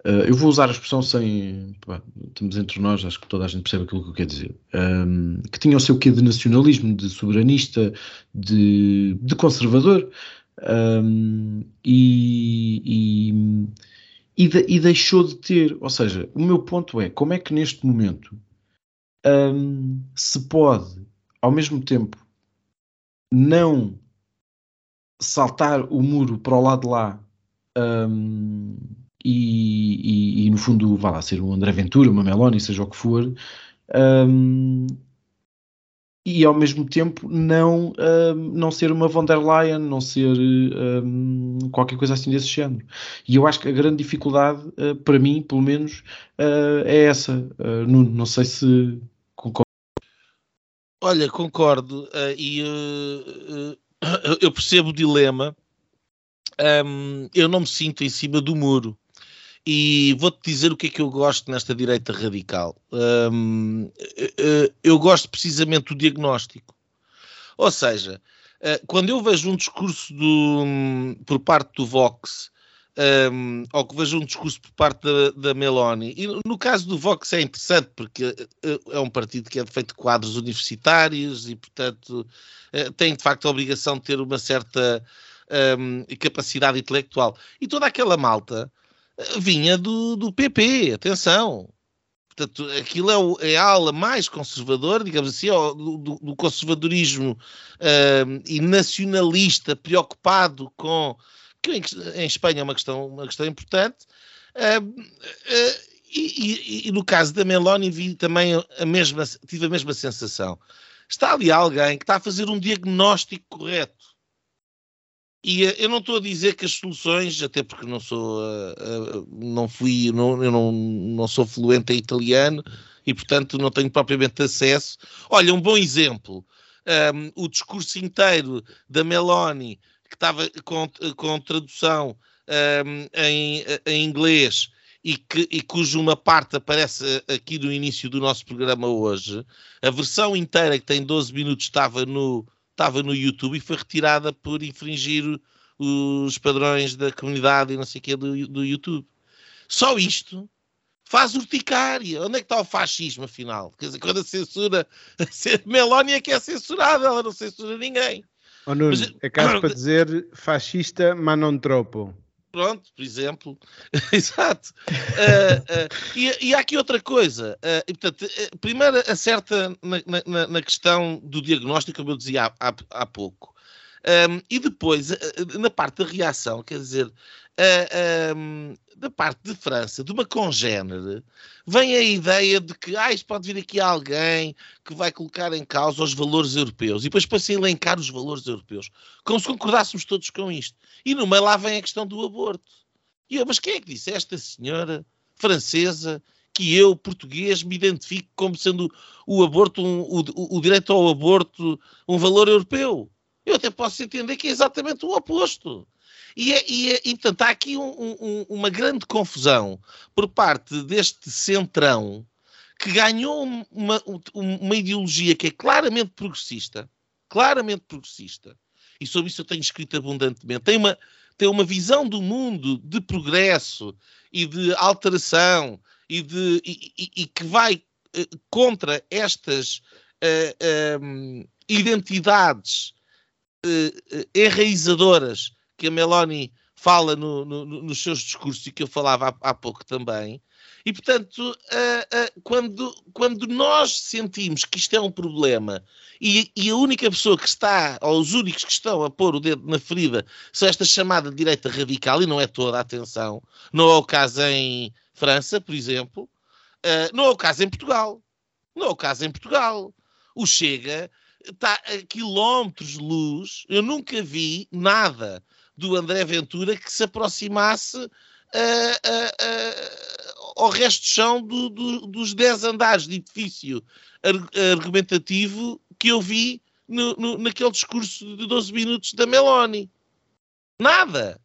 uh, eu vou usar a expressão sem. Pá, estamos entre nós, acho que toda a gente percebe aquilo que eu quero dizer. Um, que tinha o seu quê de nacionalismo, de soberanista, de, de conservador. e, e e, de, e, deixou de ter. Ou seja, o meu ponto é como é que neste momento hum, se pode, ao mesmo tempo, não saltar o muro para o lado de lá hum, e, e, e, no fundo, vá lá, ser um André Ventura, uma Meloni, seja o que for, hum, e ao mesmo tempo não, uh, não ser uma von der Leyen, não ser uh, qualquer coisa assim desse género. E eu acho que a grande dificuldade, uh, para mim, pelo menos, é essa. Não, não, sei se concordo. Olha, concordo. e [coughs] eu percebo o dilema. Um, eu não me sinto em cima do muro. E vou-te dizer o que é que eu gosto nesta direita radical. Um, eu gosto precisamente do diagnóstico. Ou seja, quando eu vejo um discurso do, por parte do Vox um, ou que vejo um discurso por parte da, da Meloni. E no caso do Vox é interessante porque eh, é um partido que é feito de quadros universitários e, portanto, eh, tem de facto a obrigação de ter uma certa um, capacidade intelectual. E toda aquela malta eh, vinha do, do PP, atenção. Portanto, aquilo é, o, é a ala mais conservadora, digamos assim, do, do conservadorismo um, e nacionalista preocupado com que em Espanha é uma questão, uma questão importante. Uh, uh, e, e, e, no caso da Meloni vi também a mesma, tive a mesma sensação. Está ali alguém que está a fazer um diagnóstico correto. E uh, eu não estou a dizer que as soluções, até porque não sou, não fui, não, eu não, não sou fluente em italiano e portanto não tenho propriamente acesso. Olha, um bom exemplo. Um, o discurso inteiro da Meloni que estava com, com tradução um, em, em, inglês e, que, e cuja uma parte aparece aqui no início do nosso programa hoje, a versão inteira, que tem 12 minutos, estava no, estava no YouTube e foi retirada por infringir os padrões da comunidade e não sei o que do, do YouTube. Só isto faz urticária. Onde é que está o fascismo, afinal? Quer dizer, quando a censura. A Melónia é que é censurada, ela não censura ninguém. Oh, Nuno, mas, é caso [coughs] para dizer fascista, mas não tropo. Pronto, por exemplo. [laughs] Exato. Uh, uh, e, e, há aqui outra coisa. Uh, e, portanto, primeiro acerta na, na, na, questão do diagnóstico, como eu dizia há, há, há pouco. Um, e depois, na parte da reação, quer dizer, da parte de França, de uma congénere, vem a ideia de que ah, pode vir aqui alguém que vai colocar em causa os valores europeus e depois para-se elencar os valores europeus, como se concordássemos todos com isto. E no meio lá vem a questão do aborto. E eu, mas quem é que disse? Esta senhora francesa que eu, português, me identifico como sendo o aborto, um, o, o direito ao aborto, um valor europeu. Eu até posso entender que é exatamente o oposto. E, é, e, é, e portanto, há aqui um, um, uma grande confusão por parte deste centrão que ganhou uma, uma ideologia que é claramente progressista, claramente progressista, e sobre isso eu tenho escrito abundantemente, tem uma, tem uma visão do mundo de progresso e de alteração e, de, e, e, e que vai uh, contra estas uh, um, identidades uh, enraizadoras que a Meloni fala no, no, nos seus discursos e que eu falava há, há pouco também. E, portanto, uh, uh, quando, quando nós sentimos que isto é um problema e, e, a única pessoa que está, ou os únicos que estão a pôr o dedo na ferida, são esta chamada direita radical, e não é toda a atenção, não é o caso em França, por exemplo, uh, não é o caso em Portugal. Não é o caso em Portugal. O Chega está a quilómetros de luz, eu nunca vi nada do André Ventura que se aproximasse uh, uh, uh, ao resto de chão do, do, dos 10 andares de edifício argumentativo que eu vi no, no, naquele discurso de 12 minutos da Meloni. Nada.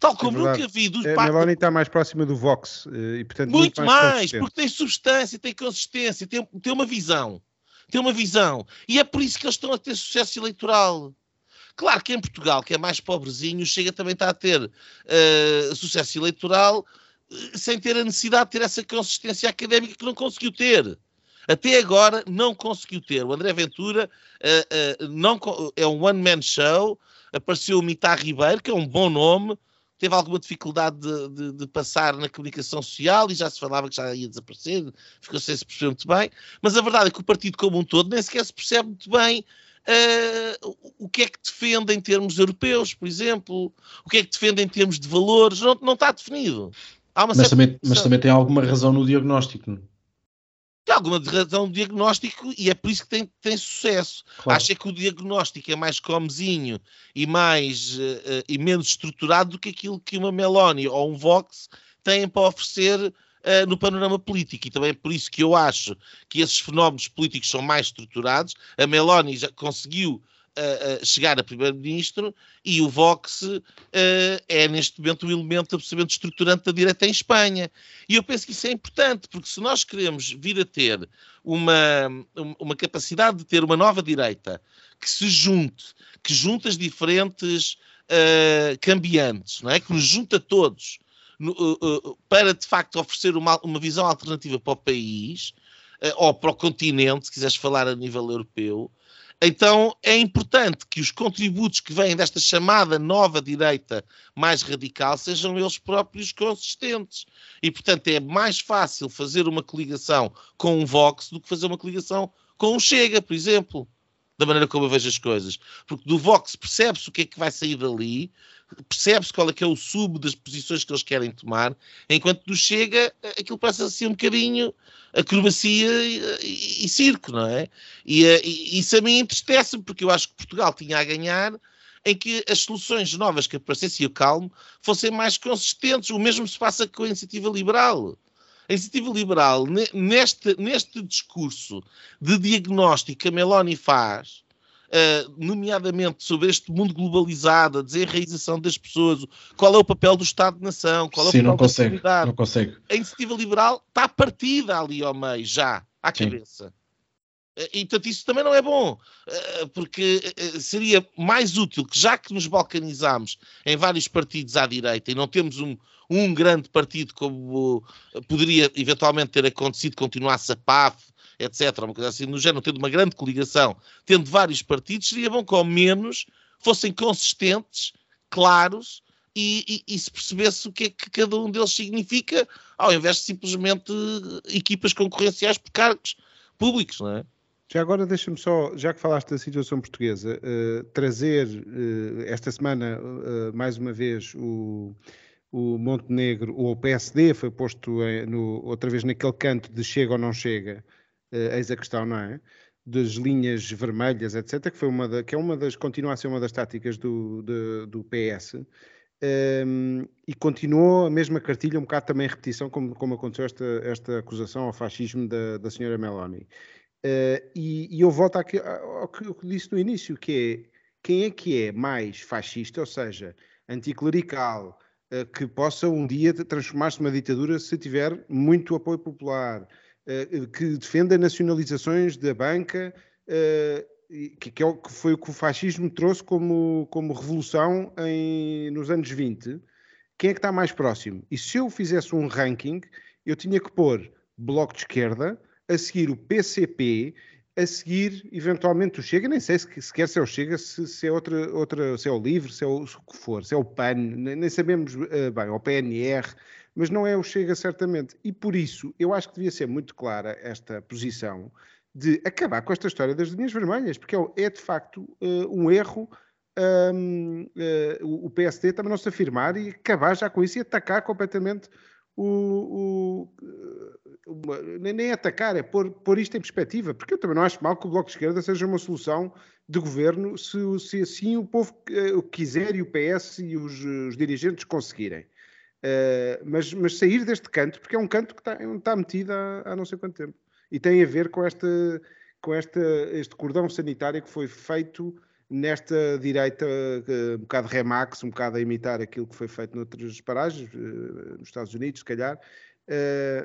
Tal como é nunca vi dos A Meloni está mais próxima do Vox e, portanto, muito, muito mais, mais porque tem substância, tem consistência, tem, tem uma visão. Tem uma visão. E é por isso que eles estão a ter sucesso eleitoral. Claro que em Portugal, que é mais pobrezinho, Chega também está a ter uh, sucesso eleitoral uh, sem ter a necessidade de ter essa consistência académica que não conseguiu ter. Até agora não conseguiu ter. O André Ventura uh, não, é um one-man show. Apareceu o Mitar Ribeiro, que é um bom nome, teve alguma dificuldade de, de, de, passar na comunicação social e já se falava que já ia desaparecer, ficou sem se perceber muito bem. Mas a verdade é que o partido como um todo nem sequer se percebe muito bem uh, o que é que defende em termos europeus, por exemplo, o que é que defende em termos de valores, não, não está definido. Mas também, mas, também, tem alguma razão no diagnóstico. Tem alguma razão no diagnóstico e é por isso que tem, tem sucesso. Claro. Acha que o diagnóstico é mais comezinho e, mais, uh, e menos estruturado do que aquilo que uma Meloni ou um Vox têm para oferecer uh, no panorama político. E também é por isso que eu acho que esses fenómenos políticos são mais estruturados. A Meloni já conseguiu a, a chegar a primeiro-ministro e o Vox é neste momento o elemento absolutamente estruturante da direita em Espanha. E eu penso que isso é importante, porque se nós queremos vir a ter uma, uma capacidade de ter uma nova direita que se junte, que junte as diferentes uh, cambiantes, não é? que nos junta todos no, uh, para de facto oferecer uma, uma visão alternativa para o país ou para o continente, se quiseres falar a nível europeu, então é importante que os contributos que vêm desta chamada nova direita mais radical sejam eles próprios consistentes. E, portanto, é mais fácil fazer uma coligação com um Vox do que fazer uma coligação com um Chega, por exemplo. Da maneira como eu vejo as coisas. Porque do Vox percebe-se o que é que vai sair dali, percebe-se qual é que é o sub das posições que eles querem tomar, enquanto do Chega aquilo parece assim um bocadinho acrobacia e, e, e circo, não é? E, e isso a mim entristece-me, porque eu acho que Portugal tinha a ganhar em que as soluções novas que aparecessem o calmo fossem mais consistentes. O mesmo se passa com a iniciativa liberal. A iniciativa liberal, neste, neste discurso de diagnóstico que a Meloni faz, uh, nomeadamente sobre este mundo globalizado, a desenraização das pessoas, qual é o papel do Estado-nação, qual é o Sim, papel não da consegue, comunidade. não consegue. A iniciativa liberal está partida ali ao meio, já, à Sim. cabeça. Eh, E, portanto, isso também não é bom, eh, porque seria mais útil que, já que nos balcanizamos em vários partidos à direita e não temos um, um grande partido como poderia eventualmente ter acontecido, continuasse a PAF, etc., uma coisa assim, no género, tendo uma grande coligação, tendo vários partidos, seria bom que ao menos fossem consistentes, claros e, e- e se percebesse o que é que cada um deles significa, ao invés de simplesmente eh, equipas concorrenciais por cargos públicos, não é? Já agora deixa-me só, já que falaste da situação portuguesa, eh, trazer eh, esta semana eh, mais uma vez o, o Montenegro, ou o PSD foi posto em- no- outra vez naquele canto de chega ou não chega, eh, eis a questão, não é? Das linhas vermelhas, etc., que, foi uma da- que é uma das, continua a ser uma das táticas do, do PS. Um, e continuou a mesma cartilha, um bocado também em repetição, como, como aconteceu esta, esta acusação ao fascismo da, da senhora Meloni. Uh, e, e eu volto ao, que eu disse no início, que é quem é que é mais fascista, ou seja, anticlerical, uh, que possa um dia transformar-se numa ditadura se tiver muito apoio popular, uh, que defenda nacionalizações da banca, uh, e que, é o que foi o que o fascismo trouxe como, como revolução em, nos anos 20, quem é que está mais próximo? E se eu fizesse um ranking, eu tinha que pôr Bloco de Esquerda, a seguir o PCP, a seguir eventualmente o Chega, nem sei se, sequer se é o Chega, se, se é outra, outra, se é o Livre, se é o, se o que for, se é o PAN, nem, sabemos eh, bem, ou PNR, mas não é o Chega certamente. E por isso eu acho que devia ser muito clara esta posição de acabar com esta história das linhas vermelhas, porque é, é de facto eh, um erro hum, eh, o PSD também não se afirmar e acabar já com isso e atacar completamente o. o- uma- nem, atacar, é pôr, pôr isto em perspectiva, porque eu também não acho mal que o Bloco de Esquerda seja uma solução de governo se, se assim o povo eh, quiser e o PS e os, os dirigentes conseguirem. Eh, mas, mas sair deste canto, porque é um canto que está, está metido há, há não sei quanto tempo. E tem a ver com, esta, com esta, este cordão sanitário que foi feito nesta direita, eh, um bocado remax, um bocado a imitar aquilo que foi feito noutras paragens, eh, nos Estados Unidos, se calhar,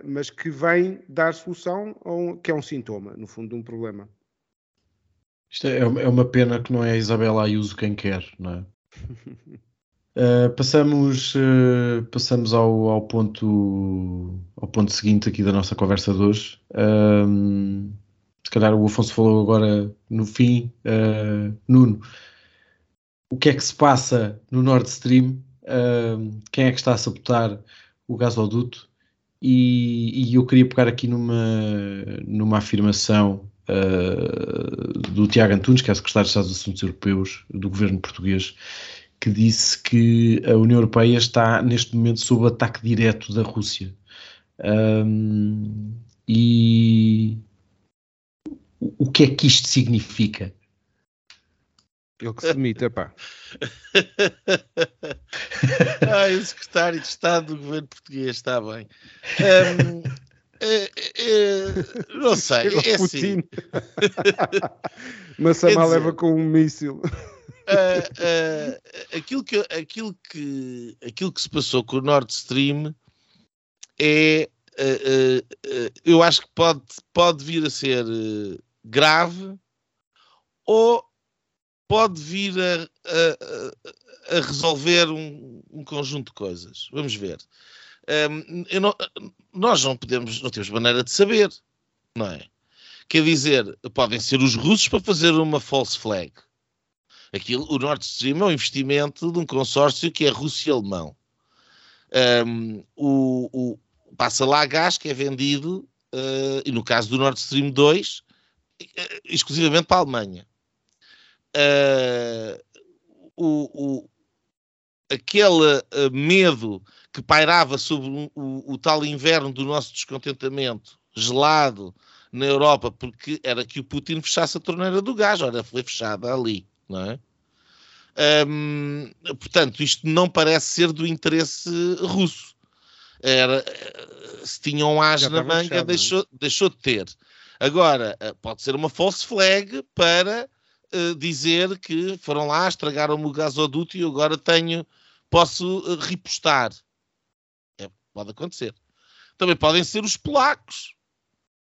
mas que vem dar solução, a um, que é um sintoma, no fundo, de um problema. Isto é, é uma pena que não é a Isabela Ayuso quem quer, não é? [laughs] Uh, passamos uh, passamos ao, ao ponto ao ponto seguinte aqui da nossa conversa de hoje. Um, se calhar o Afonso falou agora no fim. Uh, Nuno, o que é que se passa no Nord Stream? Um, quem é que está a sabotar o gasoduto? E, e eu queria pegar aqui numa, numa afirmação do Tiago Antunes, que é secretário de Estado dos Assuntos Europeus do governo português, que disse que a União Europeia está neste momento sob ataque direto da Rússia. Um, e o que é que isto significa? Ele que se demita, pá. [laughs] Ai, o secretário de Estado do governo português está bem. Um, é, é, não [laughs] sei, é assim. [laughs] Massamá leva com um míssil. Uh, uh, aquilo, que, aquilo, que, aquilo que se passou com o Nord Stream é. Uh, eu acho que pode, pode vir a ser grave ou pode vir a, a, a resolver um, um, conjunto de coisas. Vamos ver. Um, não, nós não podemos, não temos maneira de saber, não é? Quer dizer, podem ser os russos para fazer uma false flag. Aquilo, o Nord Stream é um investimento de um consórcio que é russo e alemão. Um, o, o, passa lá gás que é vendido, uh, e no caso do Nord Stream 2, uh, eh, exclusivamente para a Alemanha. Uh, o, o, aquele uh, medo que pairava sobre o, o, tal inverno do nosso descontentamento gelado na Europa, porque era que o Putin fechasse a torneira do gás, ora, foi fechada ali, não é? Portanto, isto não parece ser do interesse russo. Era, se tinha um as na manga, fechado, é? deixou, deixou de ter. Agora, eh, pode ser uma false flag para uh, dizer que foram lá, estragaram-me o gasoduto e agora tenho, posso uh, repostar. É, pode acontecer. Também podem ser os polacos.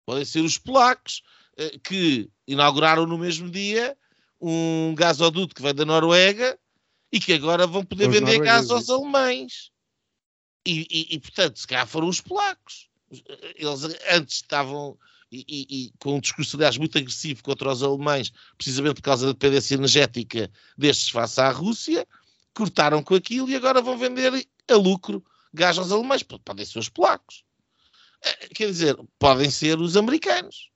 Podem ser os polacos uh, que inauguraram no mesmo dia um gasoduto que vem da Noruega e que agora vão poder os vender gás aos alemães. E, e, e, portanto, se calhar foram os polacos. Eles antes estavam e, e, com um discurso, aliás, muito agressivo contra os alemães, precisamente por causa da dependência energética destes face à Rússia, cortaram com aquilo e agora vão vender a lucro gás aos alemães. Podem ser os polacos. Eh, quer dizer, podem ser os americanos.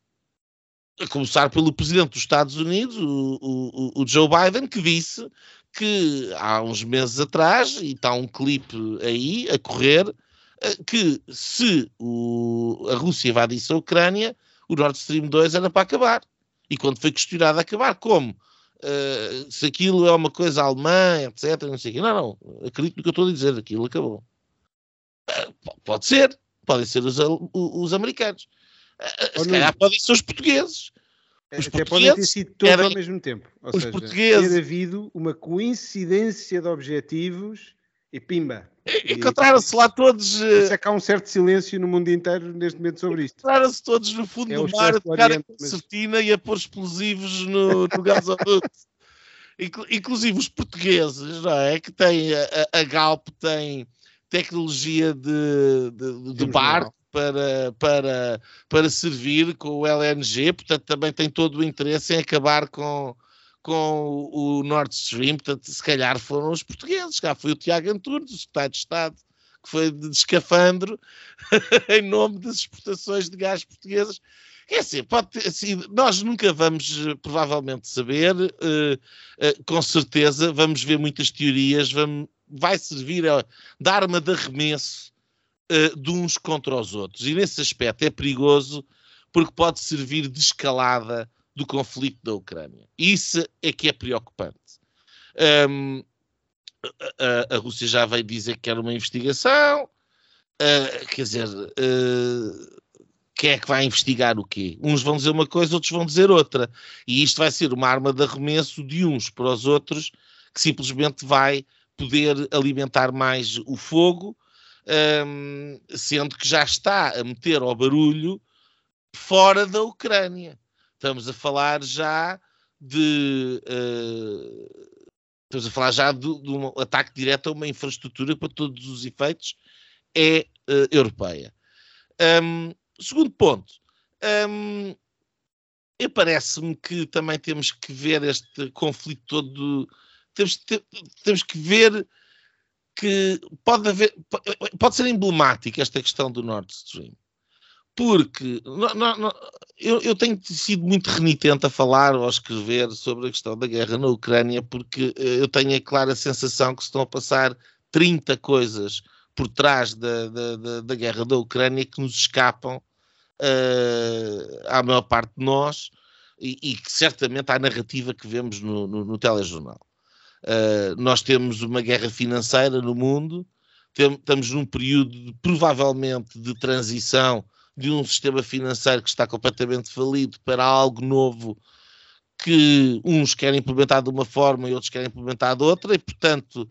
A começar pelo presidente dos Estados Unidos, o, o, o Joe Biden, que disse que há uns meses atrás, e está um clipe aí a correr, eh, que se o, a Rússia invadisse a Ucrânia, o Nord Stream 2 era para acabar. E quando foi questionado acabar, como? Uh, se aquilo é uma coisa alemã, etc. Não, sei não, não, acredito no que eu estou a dizer, aquilo acabou. Uh, pode ser, podem ser os, os americanos. Uh, se calhar podem ser os portugueses. Os Até podem ter sido todos ao mesmo tempo. Ou os seja, portugueses... ter havido uma coincidência de objetivos e pimba. Encontraram-se lá todos. Isso é que há um certo silêncio no mundo inteiro neste momento sobre isto. Encontraram-se todos no fundo é do mar a tocar a concertina mas... e a pôr explosivos no, no gasoduto. [laughs] Inclusive os portugueses, não é? Que têm a, a Galp tem tecnologia de, de, de barco para, para, para servir com o LNG, portanto também tem todo o interesse em acabar com, com o Nord Stream, portanto, se calhar foram os portugueses, cá foi o Tiago Antunes, o secretário de Estado, que foi de escafandro [laughs] em nome das exportações de gás portuguesas. É assim, pode ter, assim, nós nunca vamos provavelmente saber, uh, uh, com certeza, vamos ver muitas teorias, vamos, vai servir a, de arma de arremesso uh, de uns contra os outros. E nesse aspecto é perigoso porque pode servir de escalada do conflito da Ucrânia. Isso é que é preocupante. Um, a, a, Rússia já veio dizer que era uma investigação, uh, quer dizer, uh, quem é que vai investigar o quê? Uns vão dizer uma coisa, outros vão dizer outra. E isto vai ser uma arma de arremesso de uns para os outros, que simplesmente vai poder alimentar mais o fogo, um, sendo que já está a meter ao barulho fora da Ucrânia. Estamos a falar já de. Uh, estamos a falar já de, de, um ataque direto a uma infraestrutura que, para todos os efeitos, é uh, europeia. Um, segundo ponto. Um, Parece-me que também temos que ver este conflito todo. Temos, temos que ver que pode haver. Pode ser emblemática esta questão do Nord Stream porque não, não, eu, eu, tenho sido muito renitente a falar ou a escrever sobre a questão da guerra na Ucrânia, porque eh, eu tenho a clara sensação que se estão a passar 30 coisas por trás da, da, da, da guerra da Ucrânia que nos escapam uh, à maior parte de nós e, e, que certamente à narrativa que vemos no, no, no telejornal. Uh, nós temos uma guerra financeira no mundo, tem, estamos num período de, provavelmente de transição de um sistema financeiro que está completamente falido para algo novo que uns querem implementar de uma forma e outros querem implementar de outra, e portanto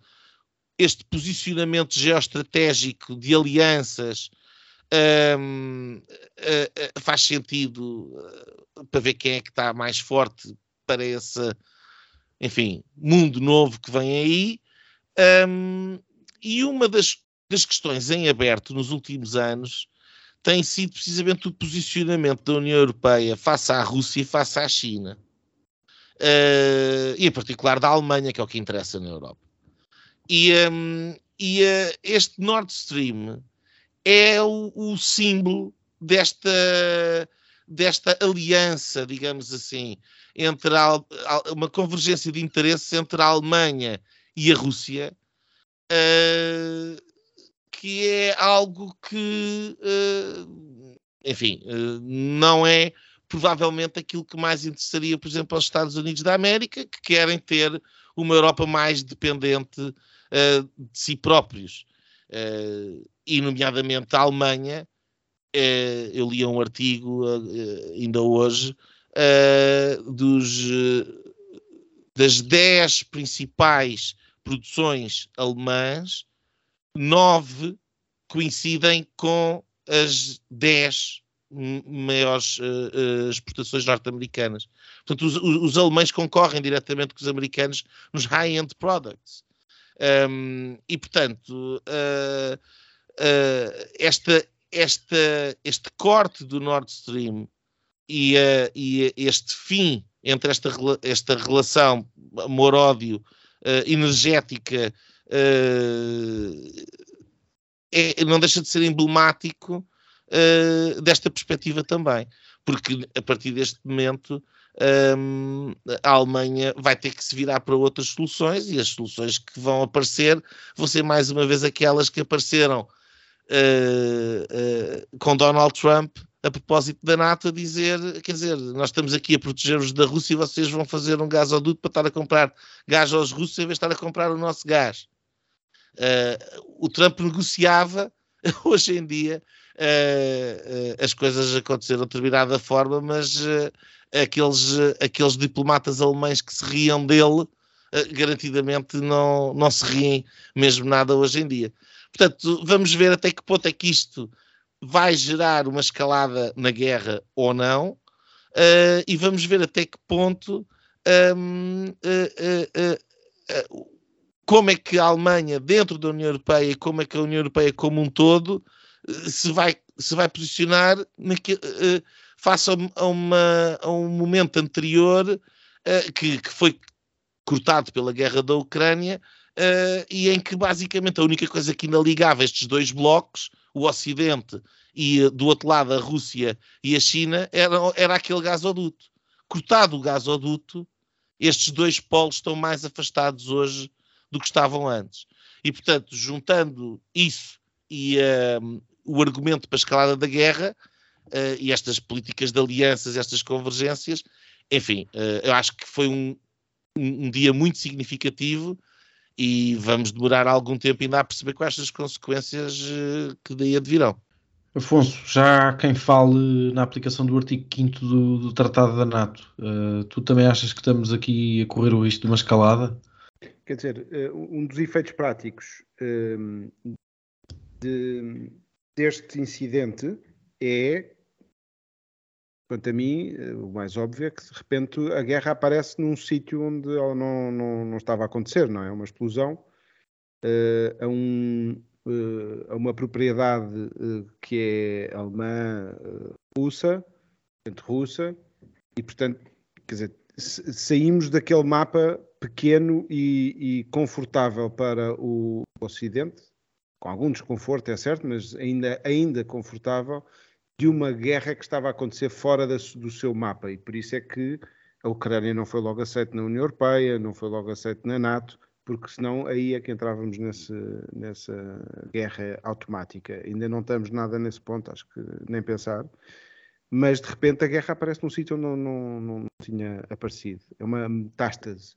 este posicionamento geoestratégico de alianças um, uh, uh, faz sentido para ver quem é que está mais forte para esse, enfim, mundo novo que vem aí. Um, e uma das, das questões em aberto nos últimos anos tem sido precisamente o posicionamento da União Europeia face à Rússia e face à China. Uh, e em particular da Alemanha, que é o que interessa na Europa. E, um, e uh, este Nord Stream é o, o, símbolo desta, desta aliança, digamos assim, entre a, uma convergência de interesses entre a Alemanha e a Rússia, uh, que é algo que, uh, enfim, uh, não é provavelmente aquilo que mais interessaria, por exemplo, aos Estados Unidos da América, que querem ter uma Europa mais dependente de si próprios. e, nomeadamente, a Alemanha, eu li um artigo ainda hoje dos, das 10 principais produções alemãs, nove coincidem com as dez maiores uh, exportações norte-americanas. Portanto, os, os, alemães concorrem diretamente com os americanos nos high-end products. Um, e, portanto, uh, uh, esta, esta, este corte do Nord Stream e, e este fim entre esta, esta relação amor-ódio energética uh, é, não deixa de ser emblemático uh, desta perspectiva também, porque a partir deste momento um, a Alemanha vai ter que se virar para outras soluções e as soluções que vão aparecer vão ser mais uma vez aquelas que apareceram uh, com Donald Trump a propósito da NATO a dizer, quer dizer, nós estamos aqui a proteger-vos da Rússia e vocês vão fazer um gasoduto para estar a comprar gás aos russos em vez de estar a comprar o nosso gás. Uh, o Trump negociava, [laughs] hoje em dia uh, uh, as coisas aconteceram de determinada forma, mas aqueles, aqueles diplomatas alemães que se riam dele, garantidamente não, não se riem mesmo nada hoje em dia. Portanto, vamos ver até que ponto é que isto vai gerar uma escalada na guerra ou não, e vamos ver até que ponto um, como é que a Alemanha, dentro da União Europeia, como é que a União Europeia como um todo, eh, se vai, se vai posicionar naquele, uh, face a, uma, a, um momento anterior uh, que, que, foi cortado pela guerra da Ucrânia uh, e em que basicamente a única coisa que ainda ligava estes dois blocos, o Ocidente e do outro lado a Rússia e a China, era, era aquele gasoduto. Cortado o gasoduto, estes dois polos estão mais afastados hoje do que estavam antes. E, portanto, juntando isso e uh, o argumento para a escalada da guerra uh, e estas políticas de alianças, estas convergências, enfim, uh, eu acho que foi um, um, um, dia muito significativo e vamos demorar algum tempo ainda a perceber quais as consequências que daí advirão. Afonso, já há quem fale na aplicação do artigo 5 do, do Tratado da NATO. tu também achas que estamos aqui a correr o risco de uma escalada? Quer dizer, eh, um dos efeitos práticos ehm, de, deste incidente é, quanto a mim, eh, o mais óbvio é que de repente a guerra aparece num sítio onde não, não, não estava a acontecer, não é? Uma explosão uh, a, um, uh, a uma propriedade uh, que é alemã, russa, russa, e portanto, quer dizer, saímos daquele mapa pequeno e, e, confortável para o Ocidente, com algum desconforto, é certo, mas ainda, ainda confortável, de uma guerra que estava a acontecer fora da, do seu mapa. E por isso é que a Ucrânia não foi logo aceita na União Europeia, não foi logo aceita na NATO, porque senão aí é que entrávamos nesse, nessa guerra automática. Ainda não estamos nada nesse ponto, acho que nem pensar mas de repente a guerra aparece num sítio onde não, não, não, tinha aparecido. É uma metástase,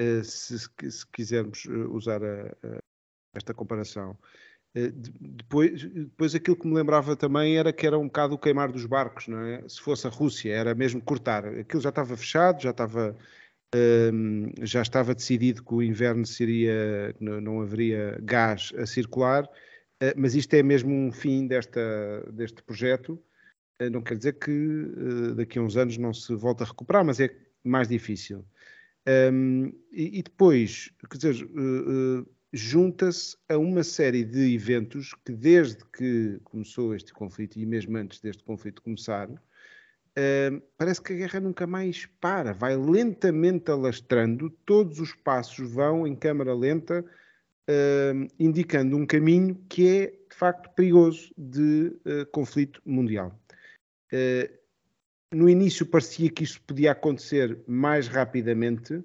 uh, se, se, quisermos eh, usar a, a, esta comparação. Uh, depois, depois aquilo que me lembrava também era que era um bocado o queimar dos barcos, não é? Se fosse a Rússia, era mesmo cortar. Aquilo já estava fechado, já estava, uh, já estava decidido que o inverno seria, não, haveria gás a circular, uh, mas isto é mesmo um fim desta, deste projeto. não quer dizer que daqui a uns anos não se volte a recuperar, mas é mais difícil. Um, e, e, depois, quer dizer, uh, uh, junta-se a uma série de eventos que, desde que começou este conflito e mesmo antes deste conflito começar, uh, parece que a guerra nunca mais para, vai lentamente alastrando, todos os passos vão em câmara lenta, indicando um caminho que é, de facto, perigoso de conflito mundial. No início parecia que isto podia acontecer mais rapidamente,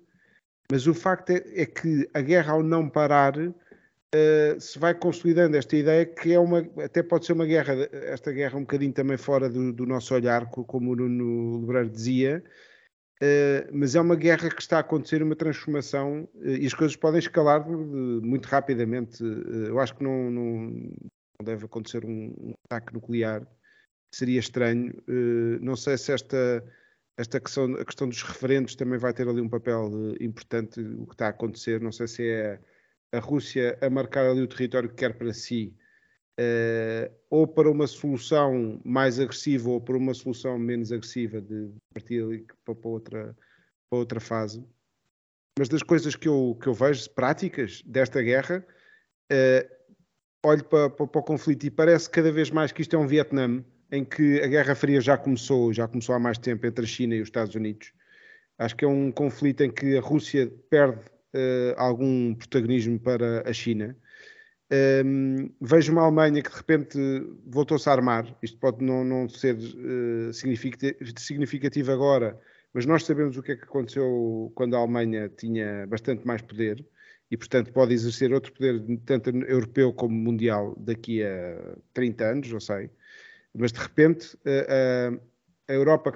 mas o facto é, é que a guerra, ao não parar, uh, se vai consolidando esta ideia que é uma, até pode ser uma guerra, esta guerra um bocadinho também fora do, do nosso olhar, como o Nuno Lebreiro dizia, uh, mas é uma guerra que está a acontecer uma transformação uh, e as coisas podem escalar muito rapidamente. eu acho que não, não, não deve acontecer um, um ataque nuclear seria estranho. Uh, não sei se esta, esta questão, a questão dos referentes também vai ter ali um papel uh, importante, o que está a acontecer. Não sei se é a Rússia a marcar ali o território que quer para si, uh, ou para uma solução mais agressiva, ou para uma solução menos agressiva, de partir ali para, para, outra, para outra fase. Mas das coisas que eu, que eu vejo práticas desta guerra, olho para, para, para o conflito e parece cada vez mais que isto é um Vietnã em que a Guerra Fria já começou, já começou há mais tempo entre a China e os Estados Unidos. Acho que é um conflito em que a Rússia perde uh, algum protagonismo para a China. Um, ehm, vejo uma Alemanha que de repente voltou-se a armar. Isto pode não, não ser uh, significativo agora, mas nós sabemos o que é que aconteceu quando a Alemanha tinha bastante mais poder e, portanto, pode exercer outro poder, tanto europeu como mundial, daqui a 30 anos, não sei mas de repente a, Europa,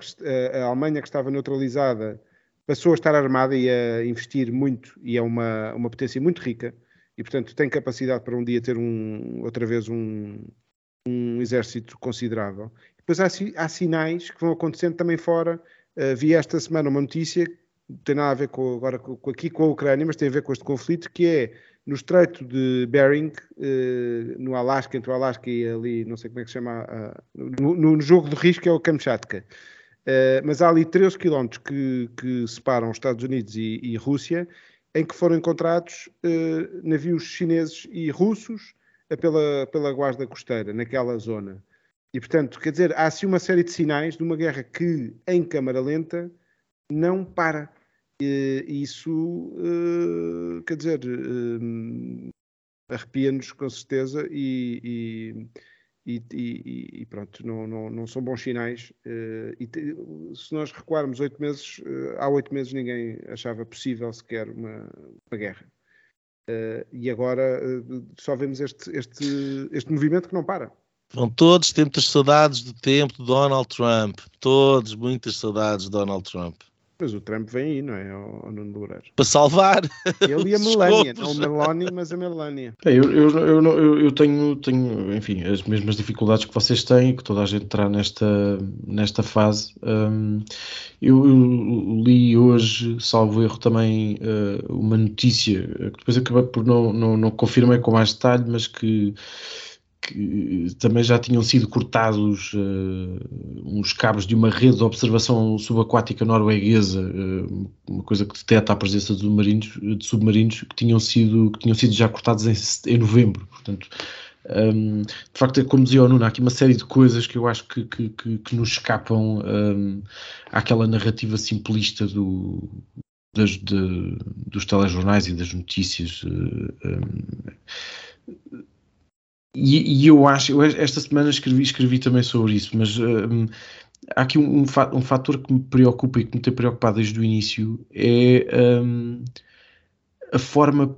a Alemanha que estava neutralizada, passou a estar armada e a investir muito, e é uma, uma potência muito rica, e portanto tem capacidade para um dia ter um, outra vez um, um exército considerável. Depois há, há sinais que vão acontecendo também fora. Uh, vi esta semana uma notícia, não tem nada a ver com, agora com, aqui com a Ucrânia, mas tem a ver com este conflito, que é no estreito de Bering, uh, no Alasca, entre o Alasca e ali, não sei como é que se chama, uh, no, no, jogo de risco é o Kamchatka. Uh, mas há ali 13 quilómetros que, que, separam os Estados Unidos e, e Rússia, em que foram encontrados navios chineses e russos pela, pela guarda costeira, naquela zona. E, portanto, quer dizer, há assim uma série de sinais de uma guerra que, em câmara lenta, não para isso, uh, quer dizer, uh, arrepia-nos com certeza e, e, e, e, pronto, não, não, não são bons sinais. Uh, e se nós recuarmos oito meses, há oito meses ninguém achava possível sequer uma, uma guerra. e agora só vemos este, este, este movimento que não para. Vão todos muitas saudades do tempo de Donald Trump. Todos, muitas saudades de Donald Trump. Mas o Trump vem aí, não é, o, Nuno Loureiro? Para salvar. Ele e a [laughs] Melania, não o Meloni, mas a Melania. É, eu, eu, eu, eu, tenho, tenho, enfim, as mesmas dificuldades que vocês têm e que toda a gente terá nesta, nesta fase. Um, eu, li hoje, salvo erro, também uh, uma notícia que depois acabei por não, não, não confirmei com mais detalhe, mas que que também já tinham sido cortados uh, uns cabos de uma rede de observação subaquática norueguesa, uh, uma coisa que detecta a presença de submarinos, de submarinos que, tinham sido, que tinham sido já cortados em, em novembro. Portanto, um, ehm, de facto, é como dizia o Nuno, há aqui uma série de coisas que eu acho que, que, que, que nos escapam um, ehm, àquela narrativa simplista do, das, de, dos telejornais e das notícias. Ehm, e, e, eu acho, eu esta semana escrevi, escrevi também sobre isso, mas um, há aqui um, um, fator que me preocupa e que me tem preocupado desde o início, é um, a forma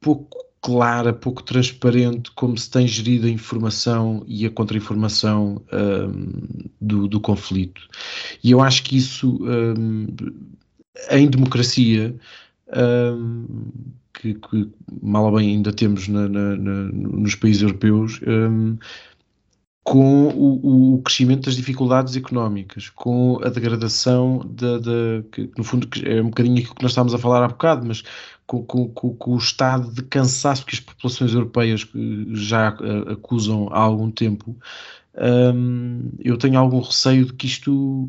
pouco clara, pouco transparente como se tem gerido a informação e a contra-informação um, do, do, conflito. E eu acho que isso, um, em democracia, um, que, que, mal ou bem ainda temos na, na, na, nos países europeus, um, com o, o, crescimento das dificuldades económicas, com a degradação da, que no fundo é um bocadinho aquilo que nós estávamos a falar há bocado, mas com, com, com, o estado de cansaço que as populações europeias já acusam há algum tempo, um, eu tenho algum receio de que isto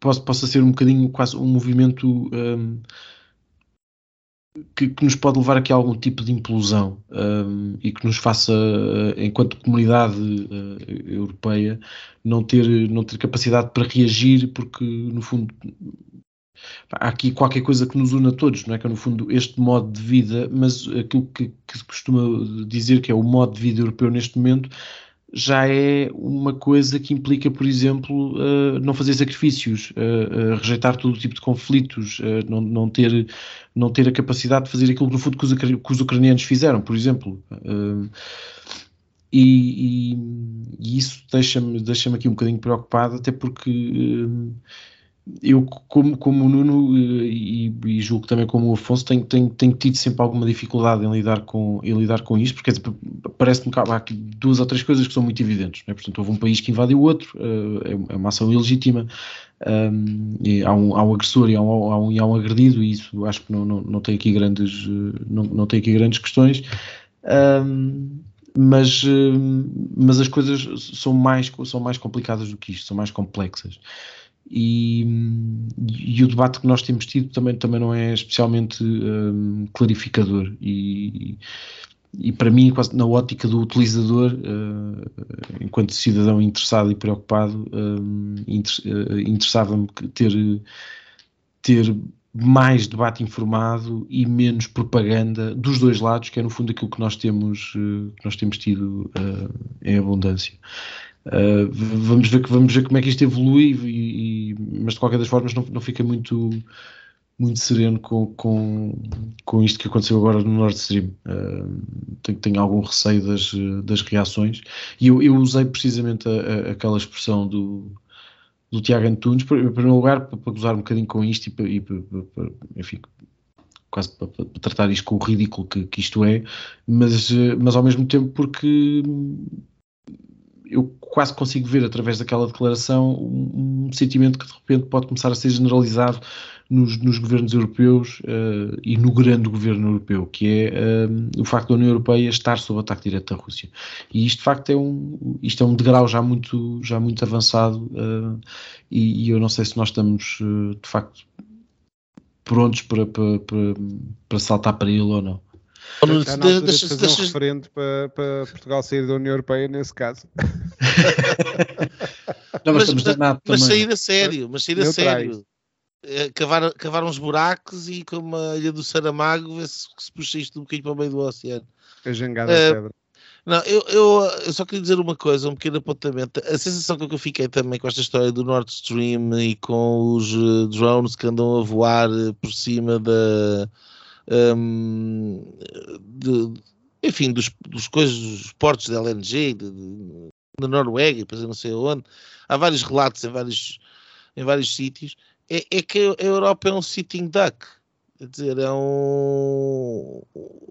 possa, possa ser um bocadinho quase um movimento um, que, que, nos pode levar aqui a algum tipo de implosão um, e que nos faça, uh, enquanto comunidade uh, europeia, não ter, não ter capacidade para reagir, porque no fundo há aqui qualquer coisa que nos une a todos, não é? Que é no fundo este modo de vida, mas aquilo que, que se costuma dizer que é o modo de vida europeu neste momento já é uma coisa que implica, por exemplo, uh, não fazer sacrifícios, uh, uh, rejeitar todo tipo de conflitos, não, não, ter, não ter a capacidade de fazer aquilo no fundo que os, que os ucranianos fizeram, por exemplo. E, e, e, isso deixa-me deixa aqui um bocadinho preocupado, até porque eu, como, como o Nuno e, e, julgo também como o Afonso, tenho, tenho, tenho, tido sempre alguma dificuldade em lidar com, em lidar com isto, porque parece-me que há aqui duas ou três coisas que são muito evidentes. Né? Portanto, houve um país que invadiu o outro, uh, é uma ação ilegítima, um, há, um, há um agressor e há um, há um, e há um agredido, e isso acho que não, não, não, tem, aqui grandes, não, não tem aqui grandes questões. Um, mas, mas as coisas são mais, são mais complicadas do que isto, são mais complexas. E, e, o debate que nós temos tido também, também não é especialmente um, clarificador e, e para mim, quase na ótica do utilizador, uh, enquanto cidadão interessado e preocupado, um, inter, uh, interessava-me ter, ter mais debate informado e menos propaganda dos dois lados, que é no fundo aquilo que nós temos, uh, que nós temos tido em abundância. Uh, vamos, ver, vamos ver como é que isto evolui, e, e, mas de qualquer das formas não, não fica muito, muito sereno com, com, com isto que aconteceu agora no Nord Stream. Uh, tenho, tenho algum receio das, das reações. E eu, eu usei precisamente a, a, aquela expressão do, do Tiago Antunes, em primeiro lugar, para, para gozar um bocadinho com isto e, para, e para, para, enfim, quase para, para, tratar isto com o ridículo que, que isto é, mas, mas ao mesmo tempo porque eu quase consigo ver através daquela declaração um, sentimento que de repente pode começar a ser generalizado nos, nos governos europeus uh, e no grande governo europeu, que é uh, o facto da União Europeia estar sob ataque direto da Rússia. E isto de facto é um, isto é um degrau já muito, já muito avançado uh, e, e, eu não sei se nós estamos de facto prontos para, para, para, para saltar para ele ou não. Está na altura deixa, de fazer deixa, um referendo para, para, Portugal sair da União Europeia nesse caso. [laughs] Não, mas, mas, mas, mas sair a sério, mas sair a sério. É, cavar, cavar uns buracos e como a ilha do Saramago ver se, se puxa isto um bocadinho para o meio do oceano. A jangada uh, pedra. Não, eu, eu, eu, só queria dizer uma coisa, um pequeno apontamento. A sensação que eu fiquei também com esta história do Nord Stream e com os uh, drones que andam a voar uh, por cima da, um, de, enfim, dos, dos coisas, dos portos de LNG, de, de, da Noruega, depois não sei onde, há vários relatos em vários, em vários sítios, é, é que a Europa é um sitting duck. Quer dizer, é um.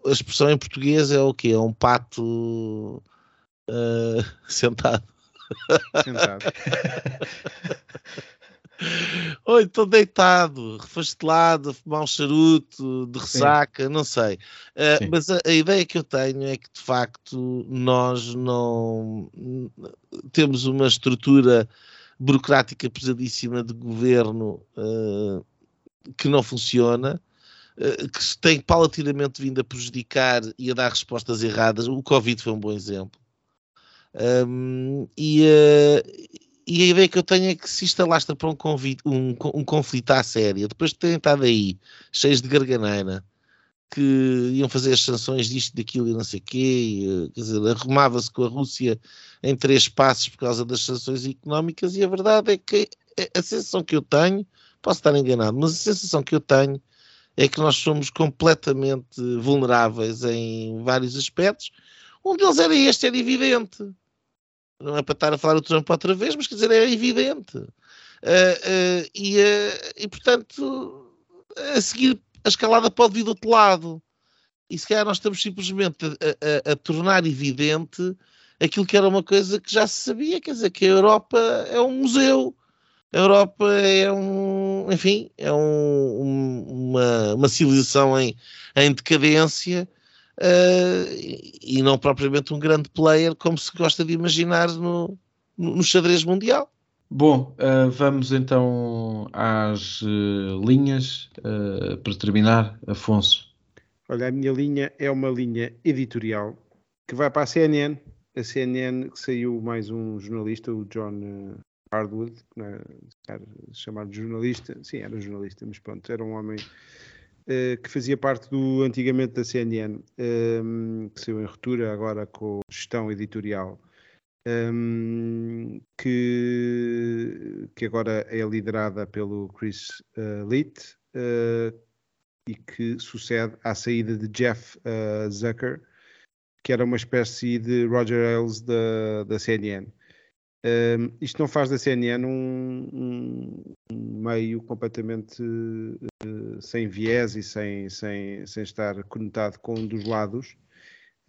A expressão em português é o quê? É um pato uh, [laughs] sentado. Sentado. [laughs] Ou estou deitado, refastelado, a fumar um charuto, de ressaca, Sim. não sei. Uh, mas a, a, ideia que eu tenho é que, de facto, nós não temos uma estrutura burocrática pesadíssima de governo uh, que não funciona, uh, que se tem paulatinamente vindo a prejudicar e a dar respostas erradas. O Covid foi um bom exemplo. Um, e, e a ideia que eu tenho é que se isto alastra para um, convite, um, um conflito à séria, depois de terem estado aí, cheios de garganeira, que iam fazer as sanções disto, daquilo e não sei o quê, e, quer dizer, arrumava-se com a Rússia em três passos por causa das sanções económicas, e a verdade é que a sensação que eu tenho, posso estar enganado, mas a sensação que eu tenho é que nós somos completamente vulneráveis em vários aspectos. Um deles era este, era evidente não é para estar a falar do Trump outra vez, mas quer dizer, é evidente. Uh, uh, e, uh, e, portanto, a seguir, a escalada pode vir do outro lado. E se calhar nós estamos simplesmente a, a, a, tornar evidente aquilo que era uma coisa que já se sabia, quer dizer, que a Europa é um museu. A Europa é um, enfim, é um, um, uma, uma civilização em, em decadência uh, e não propriamente um grande player como se gosta de imaginar no, no xadrez mundial. Bom, uh, vamos então às uh, linhas para terminar. Afonso. Olha, a minha linha é uma linha editorial que vai para a CNN. A CNN que saiu mais um jornalista, o John Hardwood, né, chamado jornalista, sim, era jornalista, mas pronto, era um homem uh, que fazia parte do antigamente da CNN, ehm, que saiu em ruptura agora com gestão editorial, ehm, que, que agora é liderada pelo Chris uh, Litt uh, e que sucede à saída de Jeff Zucker, que era uma espécie de Roger Ailes da, da CNN. Um, isto não faz da CNN um, um, um meio completamente uh, sem viés e sem, sem, sem estar conectado com um dos lados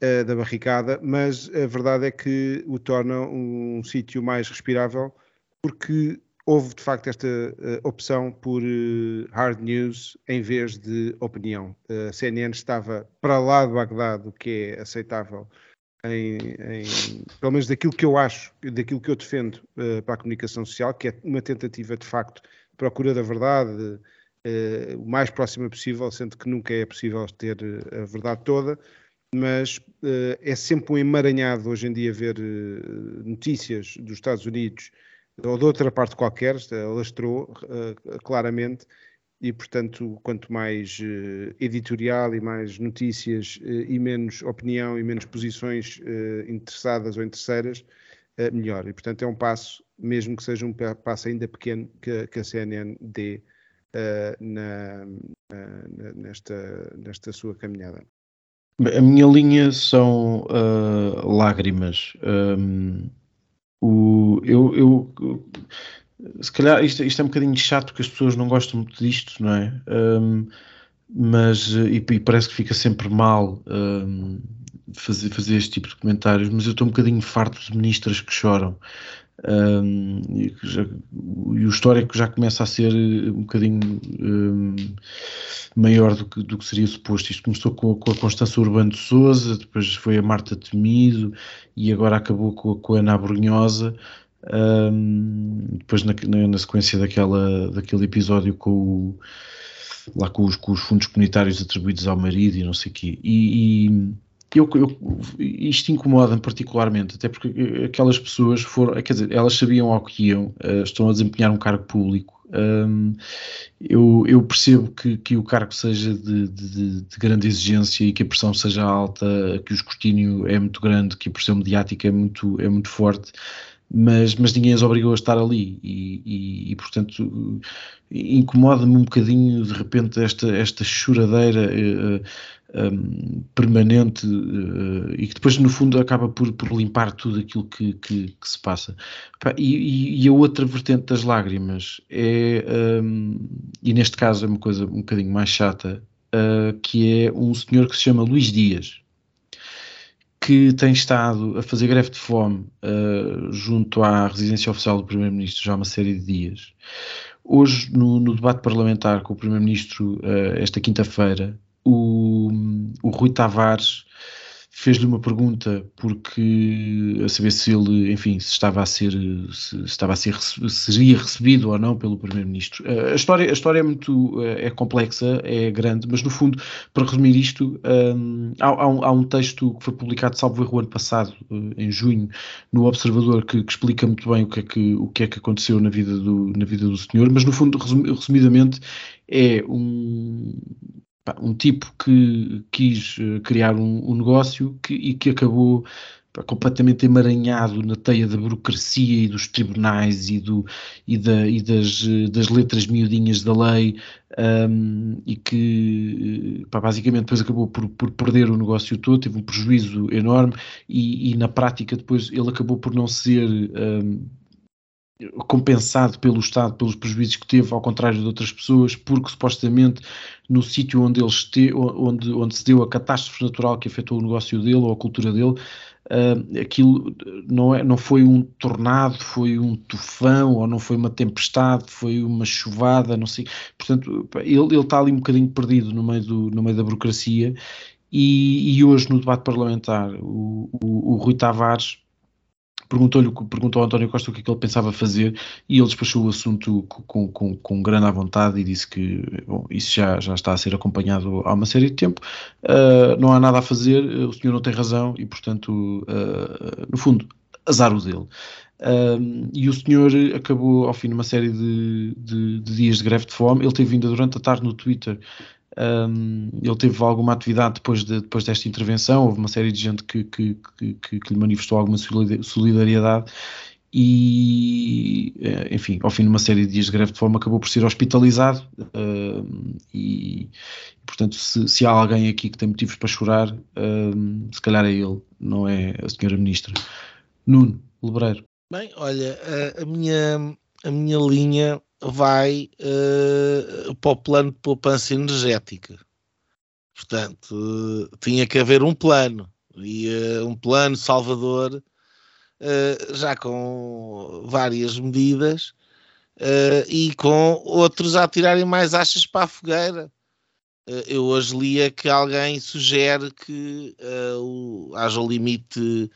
uh, da barricada, mas a verdade é que o torna um, sítio mais respirável porque houve de facto esta uh, opção por hard news em vez de opinião. a CNN estava para lá de Bagdá do que é aceitável em, em, pelo menos daquilo que eu acho, daquilo que eu defendo uh, para a comunicação social, que é uma tentativa de facto de procura da verdade uh, o mais próxima possível, sendo que nunca é possível ter eh, a verdade toda, mas uh, é sempre um emaranhado hoje em dia ver notícias dos Estados Unidos ou de outra parte qualquer, alastrou claramente e, portanto, quanto mais uh, editorial e mais notícias uh, e menos opinião e menos posições uh, interessadas ou interesseiras, melhor. E, portanto, é um passo, mesmo que seja um passo ainda pequeno, que, que a CNN dê na, nesta, nesta sua caminhada. A minha linha são lágrimas. Um, o, eu, eu se calhar isto, isto, é um bocadinho chato porque as pessoas não gostam muito disto, não é? Um, mas e, e, parece que fica sempre mal um, fazer, fazer este tipo de comentários, mas eu estou um bocadinho farto de ministras que choram. Um, e, já, e, o histórico já começa a ser um bocadinho um, maior do que, do que seria suposto. Isto começou com, com a Constança Urbano de Souza, depois foi a Marta Temido e agora acabou com, com a Ana Brunhosa. Um, depois na, na, sequência daquela, daquele episódio com o, lá com os, com os, fundos comunitários atribuídos ao marido e não sei o quê. E, e eu, eu, isto incomoda-me particularmente, até porque aquelas pessoas foram, quer dizer, elas sabiam ao que iam, uh, estão a desempenhar um cargo público. Um, eu, eu, percebo que, que, o cargo seja de, de, de, grande exigência e que a pressão seja alta, que o escrutínio é muito grande, que a pressão mediática é muito, é muito forte, mas, mas ninguém as obrigou a estar ali. E, e, e portanto incomoda-me um bocadinho de repente esta, esta choradeira uh, um, permanente uh, e que depois no fundo acaba por, por limpar tudo aquilo que, que, que se passa. E, e, a outra vertente das lágrimas é um, e neste caso é uma coisa um bocadinho mais chata uh, que é um senhor que se chama Luís Dias que tem estado a fazer greve de fome uh, junto à residência oficial do Primeiro-Ministro já há uma série de dias. Hoje, no, no debate parlamentar com o Primeiro-Ministro, uh, esta quinta-feira, o, o Rui Tavares fez-lhe uma pergunta porque a saber se ele, enfim, se estava a ser, se estava a ser, seria recebido ou não pelo primeiro-ministro. A história, a história é muito, eh, é complexa, é grande, mas no fundo, para resumir isto, um, há, um, há, um, texto que foi publicado, salvo erro, ano passado, eh, em junho, no Observador, que, que, explica muito bem o que é que, o que, é que aconteceu na vida do, na vida do senhor, mas no fundo, resumidamente, é um, um tipo que quis eh, criar um, um negócio que, e que acabou completamente emaranhado na teia da burocracia e dos tribunais e, do, e, da, e das, eh, das letras miudinhas da lei um, e que pá, basicamente depois acabou por, por perder o negócio todo, teve um prejuízo enorme e, e na prática depois ele acabou por não ser um, compensado pelo Estado pelos prejuízos que teve, ao contrário de outras pessoas, porque supostamente no sítio onde, ele onde, onde se deu a catástrofe natural que afetou o negócio dele ou a cultura dele, uh, aquilo não, é, não foi um tornado, foi um tufão, ou não foi uma tempestade, foi uma chuvada, não sei. Portanto, ele, ele está ali um bocadinho perdido no meio, do, no meio da burocracia. E, e hoje, no debate parlamentar, o, o, o Rui Tavares perguntou-lhe perguntou ao António Costa o que é que ele pensava fazer e ele despachou o assunto com, com, com grande à vontade e disse que bom, isso já, já está a ser acompanhado há uma série de tempo, uh, não há nada a fazer, o senhor não tem razão e, portanto, uh, no fundo, azar o dele. Uh, e o senhor acabou, ao fim de uma série de, de, de, dias de greve de fome, ele teve vindo durante a tarde no Twitter um, ele teve alguma atividade depois, de, depois desta intervenção, houve uma série de gente que, que, que, que lhe manifestou alguma solidariedade e, eh, enfim, ao fim de uma série de dias de greve de fome acabou por ser hospitalizado e, portanto, se, se, há alguém aqui que tem motivos para chorar, se calhar é ele, não é a senhora ministra. Nuno Lebreiro. Bem, olha, a, a minha, a minha linha vai uh, para o plano de poupança energética. Portanto, uh, tinha que haver um plano, e uh, um plano salvador, já com várias medidas e com outros a tirarem mais achas para a fogueira. eu hoje lia que alguém sugere que haja o limite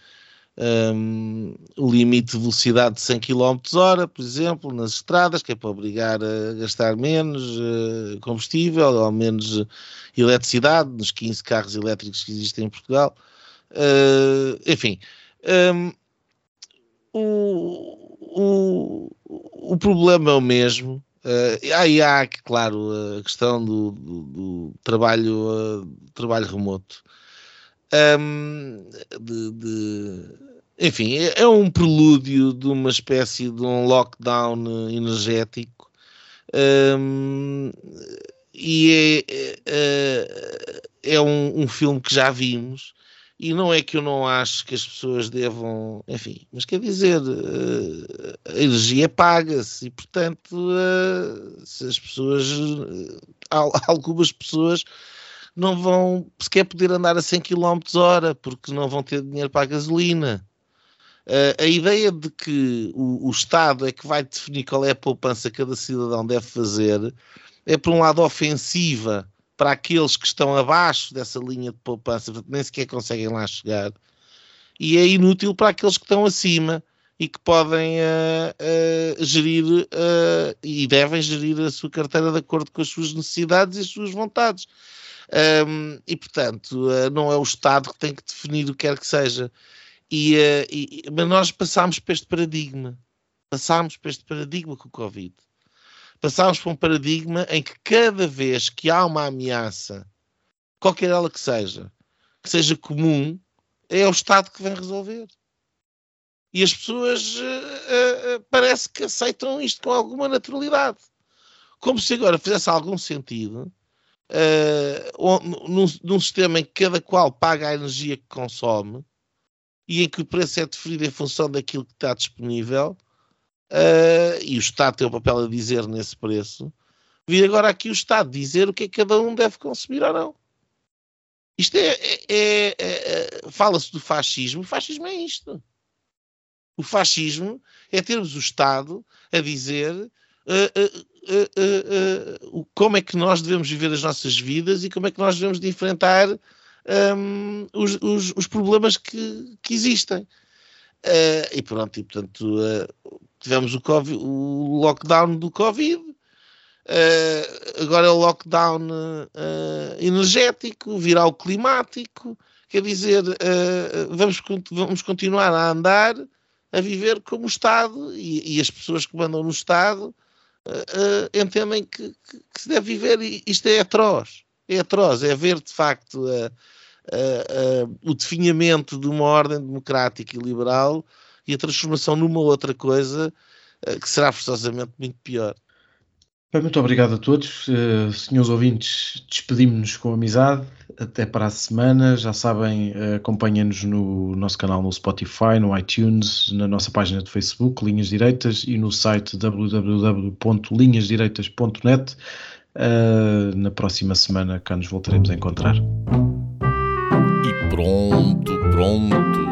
um, limite de velocidade de 100 km hora, por exemplo, nas estradas, que é para obrigar a gastar menos uh, combustível ou menos eletricidade nos 15 carros elétricos que existem em Portugal. Uh, enfim, um, o, o, o problema é o mesmo. Uh, aí há, claro, a questão do, do, do trabalho, uh, trabalho remoto um, de, de, enfim, é, é um prelúdio de uma espécie de um lockdown energético. Um, e é, é, é um, um, filme que já vimos e não é que eu não acho que as pessoas devam, enfim, mas quer dizer, uh, a energia paga-se e portanto uh, se as pessoas, uh, [laughs] algumas pessoas não vão sequer poder andar a 100 km hora porque não vão ter dinheiro para a gasolina. Uh, a ideia de que o, o, Estado é que vai definir qual é a poupança que cada cidadão deve fazer é, por um lado, ofensiva para aqueles que estão abaixo dessa linha de poupança, nem sequer conseguem lá chegar, e é inútil para aqueles que estão acima e que podem uh, uh, gerir e devem gerir a sua carteira de acordo com as suas necessidades e as suas vontades. Um, e, portanto, uh, não é o Estado que tem que definir o que quer que seja. E, uh, e, mas nós passámos para este paradigma. Passámos para este paradigma com o Covid. Passámos para um paradigma em que cada vez que há uma ameaça, qualquer ela que seja, que seja comum, é o Estado que vem resolver. E as pessoas uh, uh, parece que aceitam isto com alguma naturalidade. Como se agora fizesse algum sentido uh, num, num, sistema em que cada qual paga a energia que consome e em que o preço é definido em função daquilo que está disponível uh, e o Estado tem o papel a dizer nesse preço, vir agora aqui o Estado dizer o que é que cada um deve consumir ou não. Isto é, é, é, é fala-se do fascismo, o fascismo é isto. O fascismo é termos o Estado a dizer uh, uh, uh, uh, como é que nós devemos viver as nossas vidas e como é que nós devemos de enfrentar um, os, os, os, problemas que, que existem. E pronto, e portanto tivemos o, COVID, o, lockdown do Covid, agora é o lockdown energético, viral climático, quer dizer, vamos, vamos continuar a andar a viver como o Estado e, e, as pessoas que mandam no Estado uh, entendem que, que, que, se deve viver e isto é atroz. É atroz, é ver de facto o definhamento de uma ordem democrática e liberal e a transformação numa outra coisa que será forçosamente muito pior. Muito obrigado a todos. Uh, senhores ouvintes, despedimos-nos com amizade. Até para a semana. Já sabem, uh, acompanhem-nos no nosso canal no Spotify, no iTunes, na nossa página de Facebook, Linhas Direitas, e no site www.linhasdireitas.net. Uh, na próxima semana cá nos voltaremos a encontrar. E pronto, pronto.